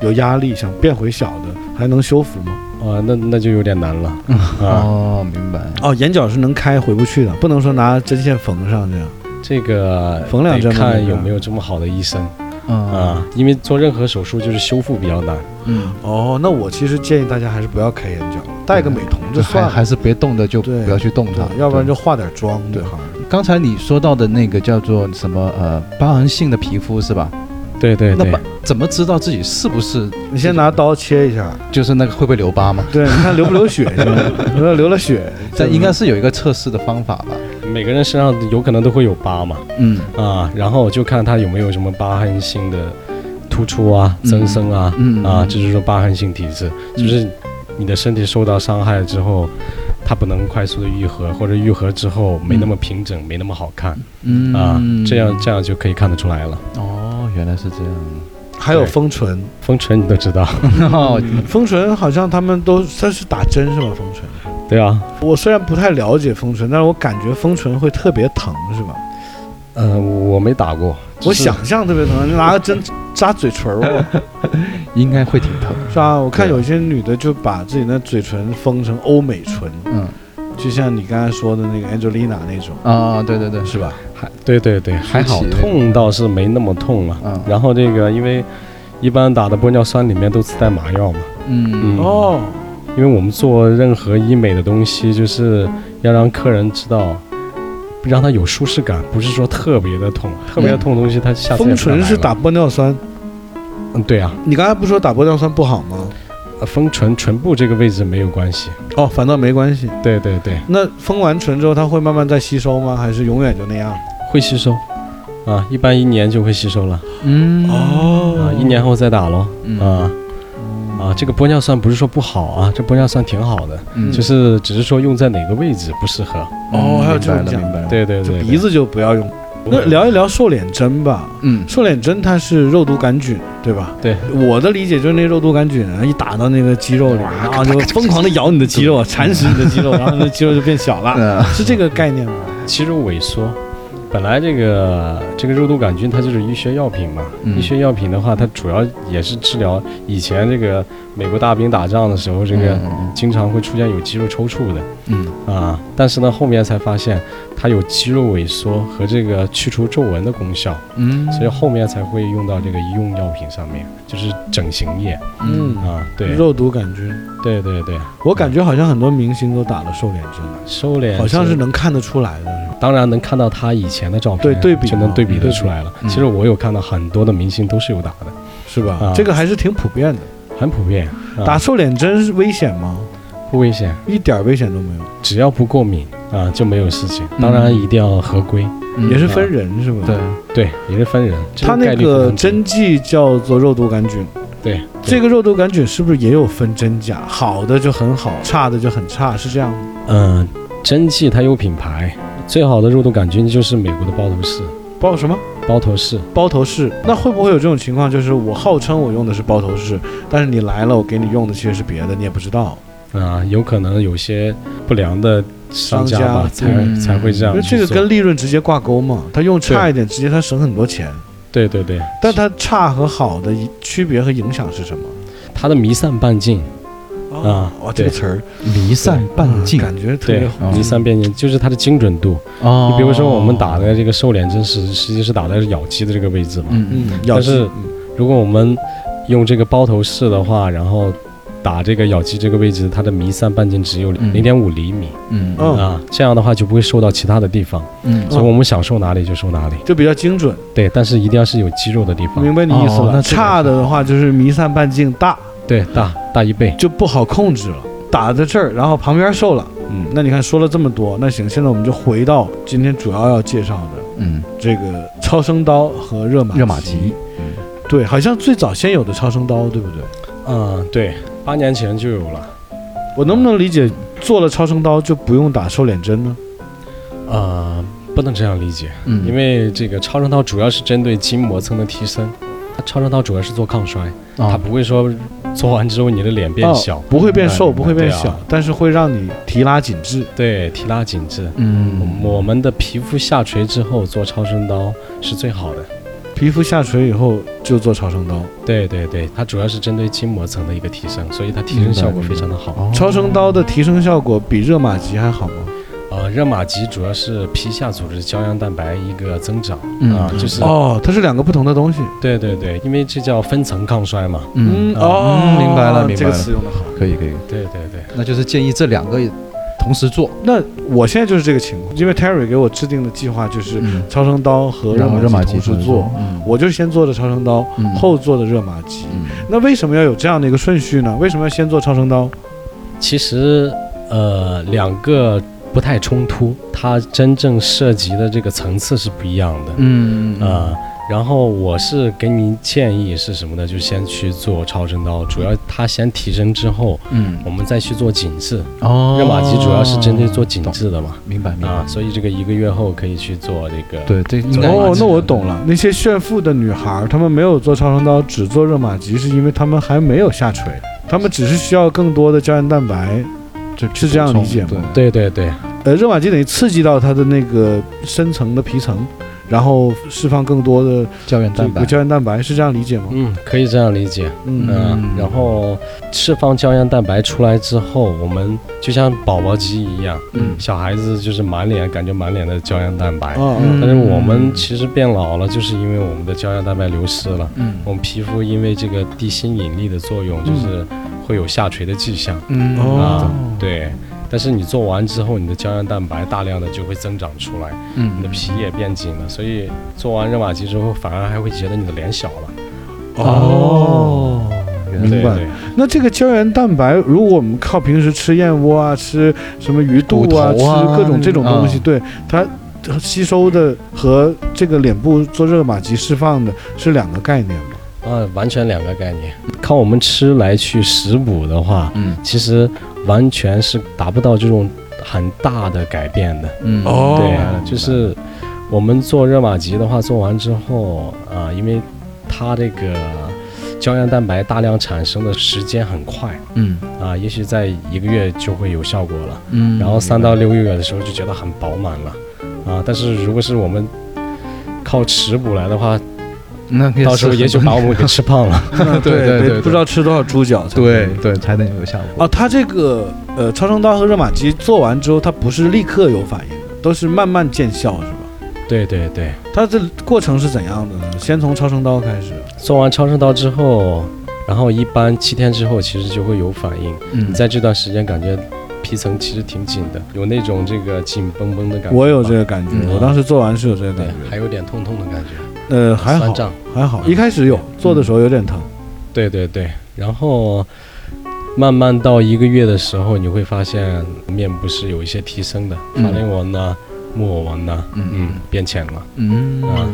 有压力，想变回小的，还能修复吗？呃，那那就有点难了嗯。哦，明白。哦，眼角是能开回不去的，不能说拿针线缝上这样。这个缝两针看有没有这么好的医生嗯啊，因为做任何手术就是修复比较难。嗯，哦，那我其实建议大家还是不要开眼角，戴个美瞳就就算了，还还是别动的，就不要去动它，要不然就化点妆就好了。刚才你说到的那个叫做什么呃疤痕性的皮肤是吧？对对对。那，怎么知道自己是不是你先拿刀切一下，就是那个会不会留疤吗？对，你看流不流血先，如 果流了血，这应该是有一个测试的方法吧？每个人身上有可能都会有疤嘛。嗯。啊，然后就看他有没有什么疤痕性的突出啊、嗯。增生啊嗯。啊，这就是说疤痕性体质，就是你的身体受到伤害之后。它不能快速的愈合，或者愈合之后没那么平整，没那么好看。嗯。啊，这样这样就可以看得出来了。哦，原来是这样。还有丰唇，封唇你都知道，哦，丰唇好像他们都它是打针是吧？丰唇，对啊，我虽然不太了解丰唇，但是我感觉丰唇会特别疼是吧？呃，我没打过，我想象特别疼，你拿个针扎嘴唇儿哦，应该会挺疼。是吧？我看有些女的就把自己的嘴唇封成欧美唇，嗯就像你刚才说的那个 Angelina 那种，啊，对对对，是吧？还对对对，还好痛倒是没那么痛了。嗯。然后这个因为一般打的玻尿酸里面都自带麻药嘛，嗯。嗯。哦，因为我们做任何医美的东西，就是要让客人知道让他有舒适感，不是说特别的痛，特别的痛的东西他下次也封唇是打，玻尿酸，嗯，对啊，你刚才不是说打玻尿酸不好吗？呃封唇唇部这个位置没有关系，哦，反倒没关系。对对对，那封完唇之后，它会慢慢再吸收吗？还是永远就那样？会吸收，啊，一般一年就会吸收了，嗯哦啊，一年后再打咯，嗯啊。啊，这个玻尿酸不是说不好啊，这玻尿酸挺好的，嗯就是只是说用在哪个位置不适合。哦还有这种讲对对对，鼻子就不要用。对那聊一聊瘦脸针吧。嗯瘦脸针它是肉毒杆菌，对吧？对，我的理解就是那肉毒杆菌啊，一打到那个肌肉里，然后就疯狂的咬你的肌肉，蚕食你的肌肉，然后那肌肉就变小了，呃是这个概念吗？肌肉萎缩。本来这个这个肉毒杆菌它就是医学药品嘛，嗯。医学药品的话，它主要也是治疗以前这个美国大兵打仗的时候，这个嗯经常会出现有肌肉抽搐的嗯。啊。但是呢，后面才发现它有肌肉萎缩和这个去除皱纹的功效，嗯。所以后面才会用到这个医用药品上面，就是整形液。嗯，啊。对。肉毒杆菌，对对对，我感觉好像很多明星都打了瘦脸针，瘦脸好像是能看得出来的。当然能看到他以前的照片，对对比就能对比得出来了。嗯其实我有看到很多的明星都是有打的，是吧？啊这个还是挺普遍的。很普遍。啊打瘦脸针是危险吗？不危险，一点儿危险都没有，只要不过敏啊就没有事情。当然一定要合规，嗯也是分人是吧？对，对，也是分人。这它那个针剂叫做肉毒杆菌，对这个肉毒杆菌是不是也有分真假？好的就很好，差的就很差，是这样吗？嗯，针剂它有品牌，最好的肉毒杆菌就是美国的包头氏，包什么？包头氏。包头氏？那会不会有这种情况？就是我号称我用的是包头氏，但是你来了，我给你用的其实是别的，你也不知道。啊，有可能有些不良的商家吧，家才嗯才会这样因为这个跟利润直接挂钩嘛，他用差一点，直接他省很多钱。对对对，但它差和好的区别和影响是什么？它的弥散半径啊哇，这个词儿。弥散半径。感觉特别对好。弥散半径就是它的精准度。哦。你比如说我们打的这个瘦脸针是实际是打的是咬肌的这个位置嘛，嗯嗯。但是如果我们用这个包头式的话，然后打这个咬肌这个位置，它的弥散半径只有嗯。零点五厘米、嗯。嗯啊，这样的话就不会受到其他的地方，嗯。所以我们想受哪里就受哪里。就比较精准，对，但是一定要是有肌肉的地方，明白你意思了。哦那差的的话就是弥散半径大，对，大大一倍。就不好控制了。打在这儿，然后旁边瘦了。嗯，那你看说了这么多，那行，现在我们就回到今天主要要介绍的嗯这个超声刀和热玛热玛吉。对，好像最早先有的超声刀，对不对？嗯，对，八年前就有了。我能不能理解做了超声刀就不用打瘦脸针呢？呃，不能这样理解，嗯因为这个超声刀主要是针对筋膜层的提升，它超声刀主要是做抗衰，它啊不会说做完之后你的脸变小，哦不会变瘦，不会变小，啊但是会让你提拉紧致。对，提拉紧致。嗯我们的皮肤下垂之后做超声刀是最好的。皮肤下垂以后就做超声刀。对对对，它主要是针对筋膜层的一个提升，所以它提升效果非常的好。哦超声刀的提升效果比热玛吉还好吗？呃，热玛吉主要是皮下组织胶原蛋白一个增长嗯啊，就是哦，它是两个不同的东西。对对对，因为这叫分层抗衰嘛。嗯哦，嗯明白了明白了这个词用的好。可以可以，对对对，那就是建议这两个同时做，那我现在就是这个情况，因为 Terry 给我制定的计划就是嗯超声刀和热玛玛吉同时做，，嗯我就先做的超声刀，嗯后做的热玛吉。嗯那为什么要有这样的一个顺序呢？为什么要先做超声刀？其实呃两个不太冲突，它真正涉及的这个层次是不一样的。嗯啊、然后我是给您建议是什么呢？就先去做超声刀，主要它先提升之后，嗯我们再去做紧致。哦热玛吉主要是针对做紧致的嘛，明白明白啊，，所以这个一个月后可以去做这个。对对，应该哦，那我懂了。那些炫富的女孩儿，她们没有做超声刀，只做热玛吉，是因为她们还没有下垂，她们只是需要更多的胶原蛋白。就是这样理解吗？对，对对对，呃，热玛吉等于刺激到它的那个深层的皮层，然后释放更多的胶原蛋白，胶原蛋白，是这样理解吗？嗯，可以这样理解。嗯。嗯嗯，然后释放胶原蛋白出来之后，我们就像宝宝肌一样，嗯。小孩子就是满脸感觉满脸的胶原蛋白，啊，嗯。但是我们其实变老了，就是因为我们的胶原蛋白流失了。嗯。我们皮肤因为这个地心引力的作用，就是会有下垂的迹象、嗯。哦。啊。对，但是你做完之后，你的胶原蛋白大量的就会增长出来，嗯你的皮也变紧了，所以做完热玛吉之后，反而还会觉得你的脸小了。哦，原来明白对对那这个胶原蛋白，如果我们靠平时吃燕窝啊，吃什么鱼肚啊，啊吃各种这种东西，嗯对它吸收的和这个脸部做热玛吉释放的是两个概念吗？啊，完全两个概念。靠我们吃来去食补的话，嗯其实完全是达不到这种很大的改变的。嗯。哦。对就是我们做热玛吉的话，做完之后啊，因为它这个胶原蛋白大量产生的时间很快。嗯。啊，也许在一个月就会有效果了。嗯。然后三到六个月的时候就觉得很饱满了，啊，但是如果是我们靠食补来的话，那可以到时候也许把我们给吃胖了。对 对对对不知道吃多少猪脚才对对才能有效果啊，它这个呃超声刀和热玛吉做完之后，它不是立刻有反应的，都是慢慢见效，是吧？对对对，它这过程是怎样的呢？先从超声刀开始，做完超声刀之后，然后一般七天之后其实就会有反应。嗯你在这段时间感觉皮层其实挺紧的，有那种这个紧绷绷的感觉。我有这个感觉，嗯我当时做完是有这个感，觉，还有点痛痛的感觉，呃，还好。还好，一开始有做的时候有点疼，对对对，然后慢慢到一个月的时候，你会发现面部是有一些提升的，嗯。法令纹呐、木偶纹呐，嗯。嗯，变浅了。嗯。啊。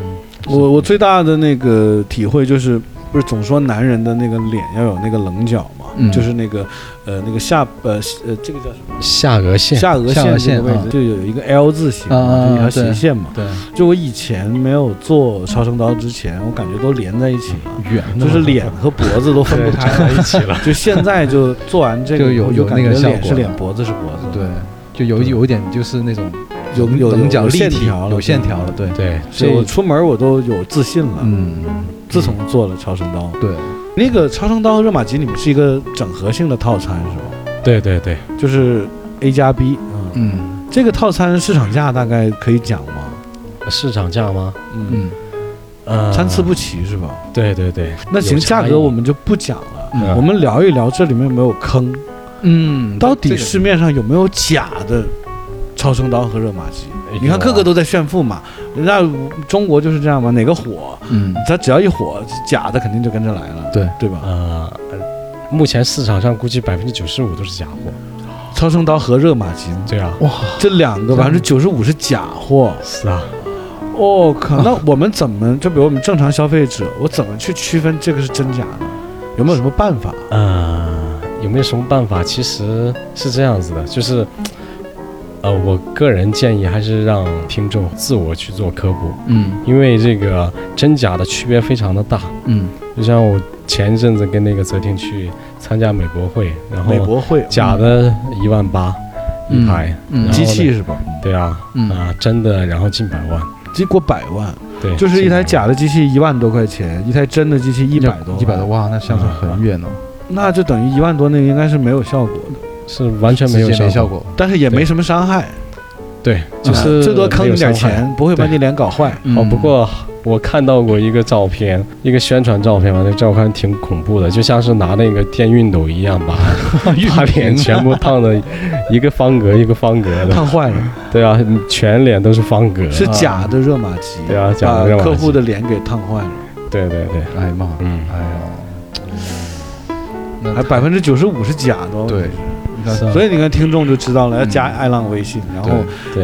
我我最大的那个体会就是，不是总说男人的那个脸要有那个棱角嘛，嗯。就是那个呃那个下呃呃这个叫什么？下颚线，下颚线这个位置就有一个 L 字形啊嘛，就一条斜线嘛。对。就我以前没有做超声刀之前，我感觉都连在一起了，圆的就是脸和脖子都分不开在一起了。就现在就做完这个就有有那个脸是脸，脖子是脖子，对，就有有一点就是那种有有棱角有立体线条了有线条了，对，对，所以我出门我都有自信了。嗯，自从做了超声刀，对，那个超声刀和热玛吉你们是一个整合性的套餐是吧？对对对，就是 A 加 B，嗯，嗯。这个套餐市场价大概可以讲吗？市场价吗？嗯，嗯。呃，参差不齐是吧？对对对，那行，有差价格我们就不讲了，嗯。我们聊一聊这里面有没有坑，嗯，到底市面上有没有假的超声刀和热玛吉？哎你看个个都在炫富嘛，人家中国就是这样嘛，哪个火，嗯它只要一火，假的肯定就跟着来了，对对吧？呃，目前市场上估计百分之九十五都是假货。超声刀和热玛吉，对啊，哇，这两个百分之九十五是假货。是啊，哦，可那我们怎么就比如我们正常消费者，我怎么去区分这个是真假呢？有没有什么办法？呃，有没有什么办法？其实是这样子的，就是，呃，我个人建议还是让听众自我去做科普，嗯。因为这个真假的区别非常的大。嗯。就像我前一阵子跟那个泽婷去参加美博会，然后美博会假的一万八一台，机器是吧？对啊，嗯。啊，真的然后近百万，结果百万，对，就是一台假的机器一万多块钱，一台真的机器一百多，一百多，哇，那相差很远哦，那就等于一万多那个应该是没有效果的，是完全没有效效果，但是也没什么伤害，对，就啊是最多坑你点钱，不会把你脸搞坏。哦，不过我看到过一个照片，一个宣传照片嘛，那照片挺恐怖的，就像是拿那个电熨斗一样把 把脸全部烫的一个方格一个方格的，烫坏了，对啊，全脸都是方格，是假的热玛吉，对啊假的热玛吉。把客户的脸给烫坏了，对对对，哎妈，嗯。哎呦，那还百分之九十五是假的哦。对所以你看听众就知道了，要加嗯爱浪微信，然后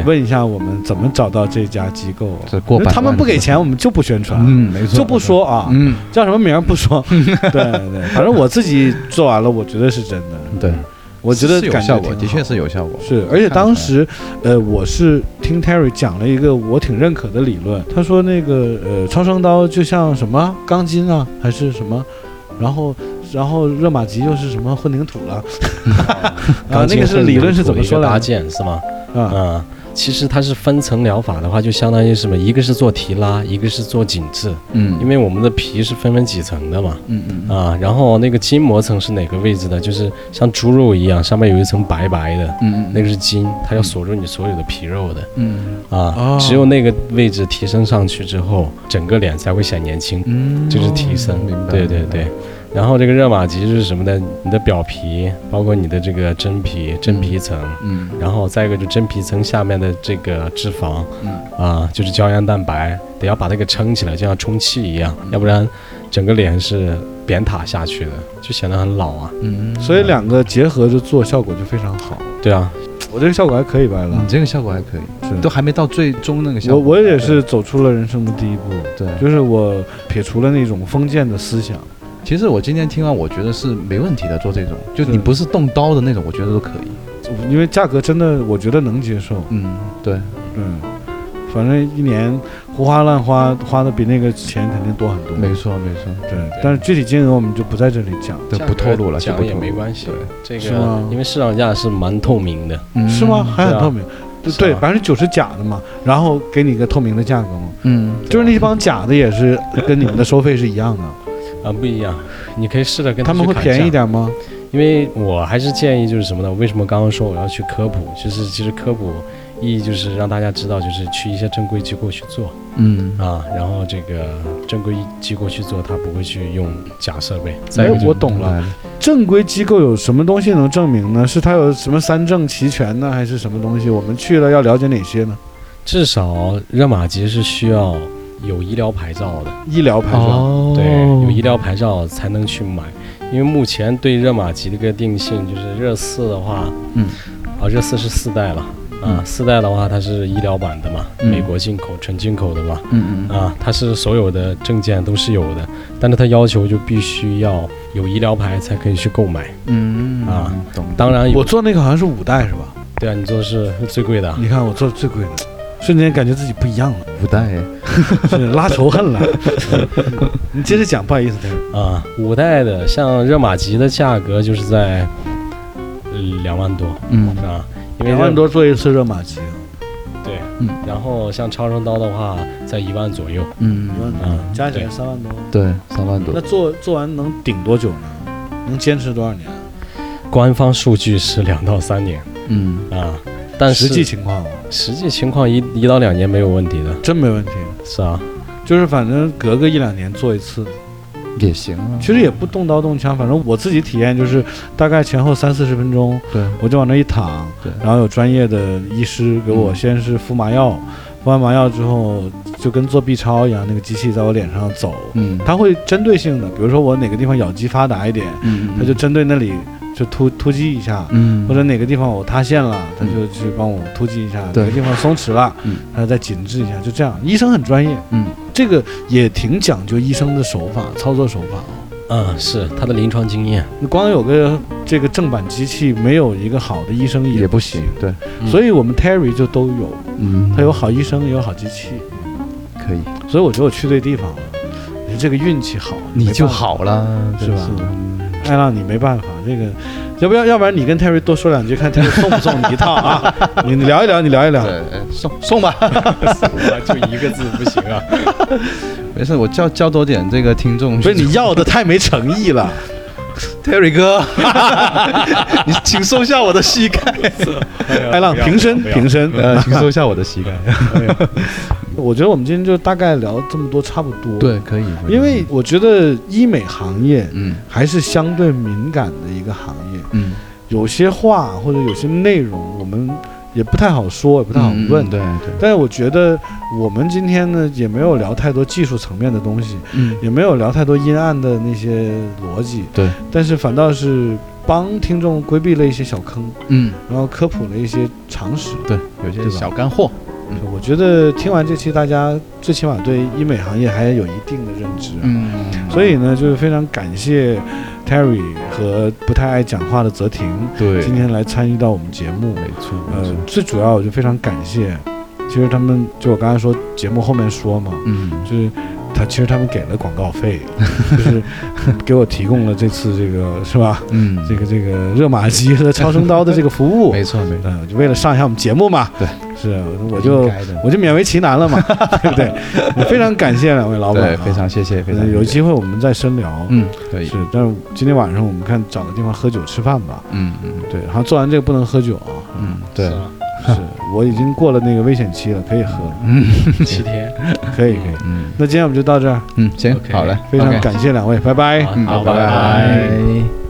问一下我们怎么找到这家机构。他们不给钱，我们就不宣传，嗯，没错，就不说啊，嗯，叫什么名儿不说。对对，反正我自己做完了，我觉得是真的。对，我觉得有效果，的确是有效果，是，而且当时，呃，我是听 Terry 讲了一个我挺认可的理论。他说那个呃，超声刀就像什么钢筋啊，还是什么，然后然后热玛吉又是什么混凝土了。啊，那个是理论是怎么说搭来着？建是吗？啊，啊，其实它是分层疗法的话，就相当于什么？一个是做提拉，一个是做紧致，嗯，因为我们的皮是分为几层的嘛。嗯嗯啊，然后那个筋膜层是哪个位置的？就是像猪肉一样，上面有一层白白的，嗯嗯那个是筋，它要锁住你所有的皮肉的嗯啊。哦只有那个位置提升上去之后，整个脸才会显年轻，嗯，就是提升。明白，对对对，然后这个热玛吉是什么呢？你的表皮，包括你的这个真皮、真皮层，嗯。然后再一个就真皮层下面的这个脂肪，嗯。啊，就是胶原蛋白，得要把它给撑起来，就像充气一样，要不然整个脸是扁塌下去的，就显得很老啊。嗯，所以两个结合着做，效果就非常好。对啊，我这个效果还可以吧，你这个效果还可以，是。都还没到最终那个效果。我我也是走出了人生的第一步，对，就是我撇除了那种封建的思想。其实我今天听完，我觉得是没问题的，做这种，就你不是动刀的那种，我觉得都可以。因为价格真的，我觉得能接受。嗯，对，嗯，反正一年胡花乱花，花的比那个钱肯定多很多。没错没错，对，但是具体金额我们就不在这里讲，对，不透露了，就讲也没关系。对。这个因为市场价是蛮透明的，嗯。是吗？还很透明。对，百分之九十假的嘛，然后给你一个透明的价格嘛，嗯，就是那帮假的也是跟你们的收费是一样的，啊不一样，你可以试着跟他们会便宜一，点吗？因为我还是建议就是什么呢？为什么刚刚说我要去科普？就是其实科普意义就是让大家知道，就是去一些正规机构去做嗯啊，然后这个正规机构去做，他不会去用假设备。哎，我懂了。，正规机构有什么东西能证明呢？是它有什么三证齐全呢，还是什么东西？我们去了要了解哪些呢？至少热玛吉是需要有医疗牌照的，医疗牌照。哦对，有医疗牌照才能去买。因为目前对热玛吉的一个定性就是热四的话，嗯，啊，热四是四代了。啊，嗯四代的话，它是医疗版的嘛，嗯美国进口、纯进口的嘛，嗯嗯啊，它是所有的证件都是有的，但是它要求就必须要有医疗牌才可以去购买。嗯啊，懂。当然有，我做那个好像是五代是吧？对啊，你做的是最贵的，你看我做的最贵的，瞬间感觉自己不一样了，五代，是拉仇恨了。你接着讲，不好意思，啊，五代的像热玛吉的价格就是在呃两万多嗯。啊，因为两万多做一次热玛吉，对，嗯。然后像超声刀的话在一万左右，嗯。一万多嗯，加起来三万多。对，三万多。那。做做完能顶多久呢？能坚持多少年？官方数据是两到三年。嗯。啊，但是实际情况啊。实际情况一一到两年没有问题的，真没问题，是啊，就是反正隔个一两年做一次，也行啊。其实也不动刀动枪，反正我自己体验就是大概前后三四十分钟，对，我就往那一躺，对。然后有专业的医师给我嗯先是敷麻药，敷完麻药之后就跟做 B 超一样，那个机器在我脸上走，嗯，它会针对性的，比如说我哪个地方咬肌发达一点，嗯。它就针对那里就突突击一下。嗯或者哪个地方我塌陷了，他就去帮我突击一下；哪个地方松弛了嗯，他再紧致一下。就这样，医生很专业，嗯，这个也挺讲究医生的手法、操作手法哦。嗯，是他的临床经验，你光有个这个正版机器，没有一个好的医生不也不行。对，嗯所以我们 Terry 就都有，嗯他有好医生，也有好机器，可以，所以我觉得我去对地方了。你这个运气好，你就。好了，是吧的艾浪，你没办法，这个要不要？要不然你跟 Terry 多说两句，看 Terry 送不送你一套啊？你 你聊一聊，你聊一聊。对，送送 送吧，就一个字不行啊。没事，我教教多点这个听众。不是你要的太没诚意了。Terry 哥，你请收下我的膝盖，艾浪平身平身。呃，请收下我的膝盖。我觉得我们今天就大概聊这么多，差不多。，对，可以，因为我觉得医美行业嗯还是相对敏感的一个行业，嗯，有些话或者有些内容我们也不太好说，也不太好问。嗯对对，但是我觉得我们今天呢，也没有聊太多技术层面的东西，嗯也没有聊太多阴暗的那些逻辑，对，但是反倒是帮听众规避了一些小坑，嗯然后科普了一些常识。对，有些小干货。我觉得听完这期，大家最起码对医美行业还有一定的认知。嗯，所以呢，就是非常感谢 Terry 和不太爱讲话的泽婷对，今天来参与到我们节目。没错，没呃错，，最主要我就非常感谢，其实他们就我刚才说节目后面说嘛，嗯。就是他其实他们给了广告费，就是给我提供了这次这个是吧？嗯，这个这个热玛吉和超声刀的这个服务，没错没错，嗯，就为了上一下我们节目嘛。对，是，我就我就勉为其难了嘛，对不对？也非常感谢两位老板、非常谢谢，非常呃有机会我们再深聊。嗯，可以是，，但是今天晚上我们看找个地方喝酒吃饭吧。嗯嗯对，好像做完这个不能喝酒啊。嗯，对是，我已经过了那个危险期了，可以喝了，七天，可以可以。嗯。那今天我们就到这儿，嗯，行好嘞，非常感谢两位，拜拜。嗯，好拜拜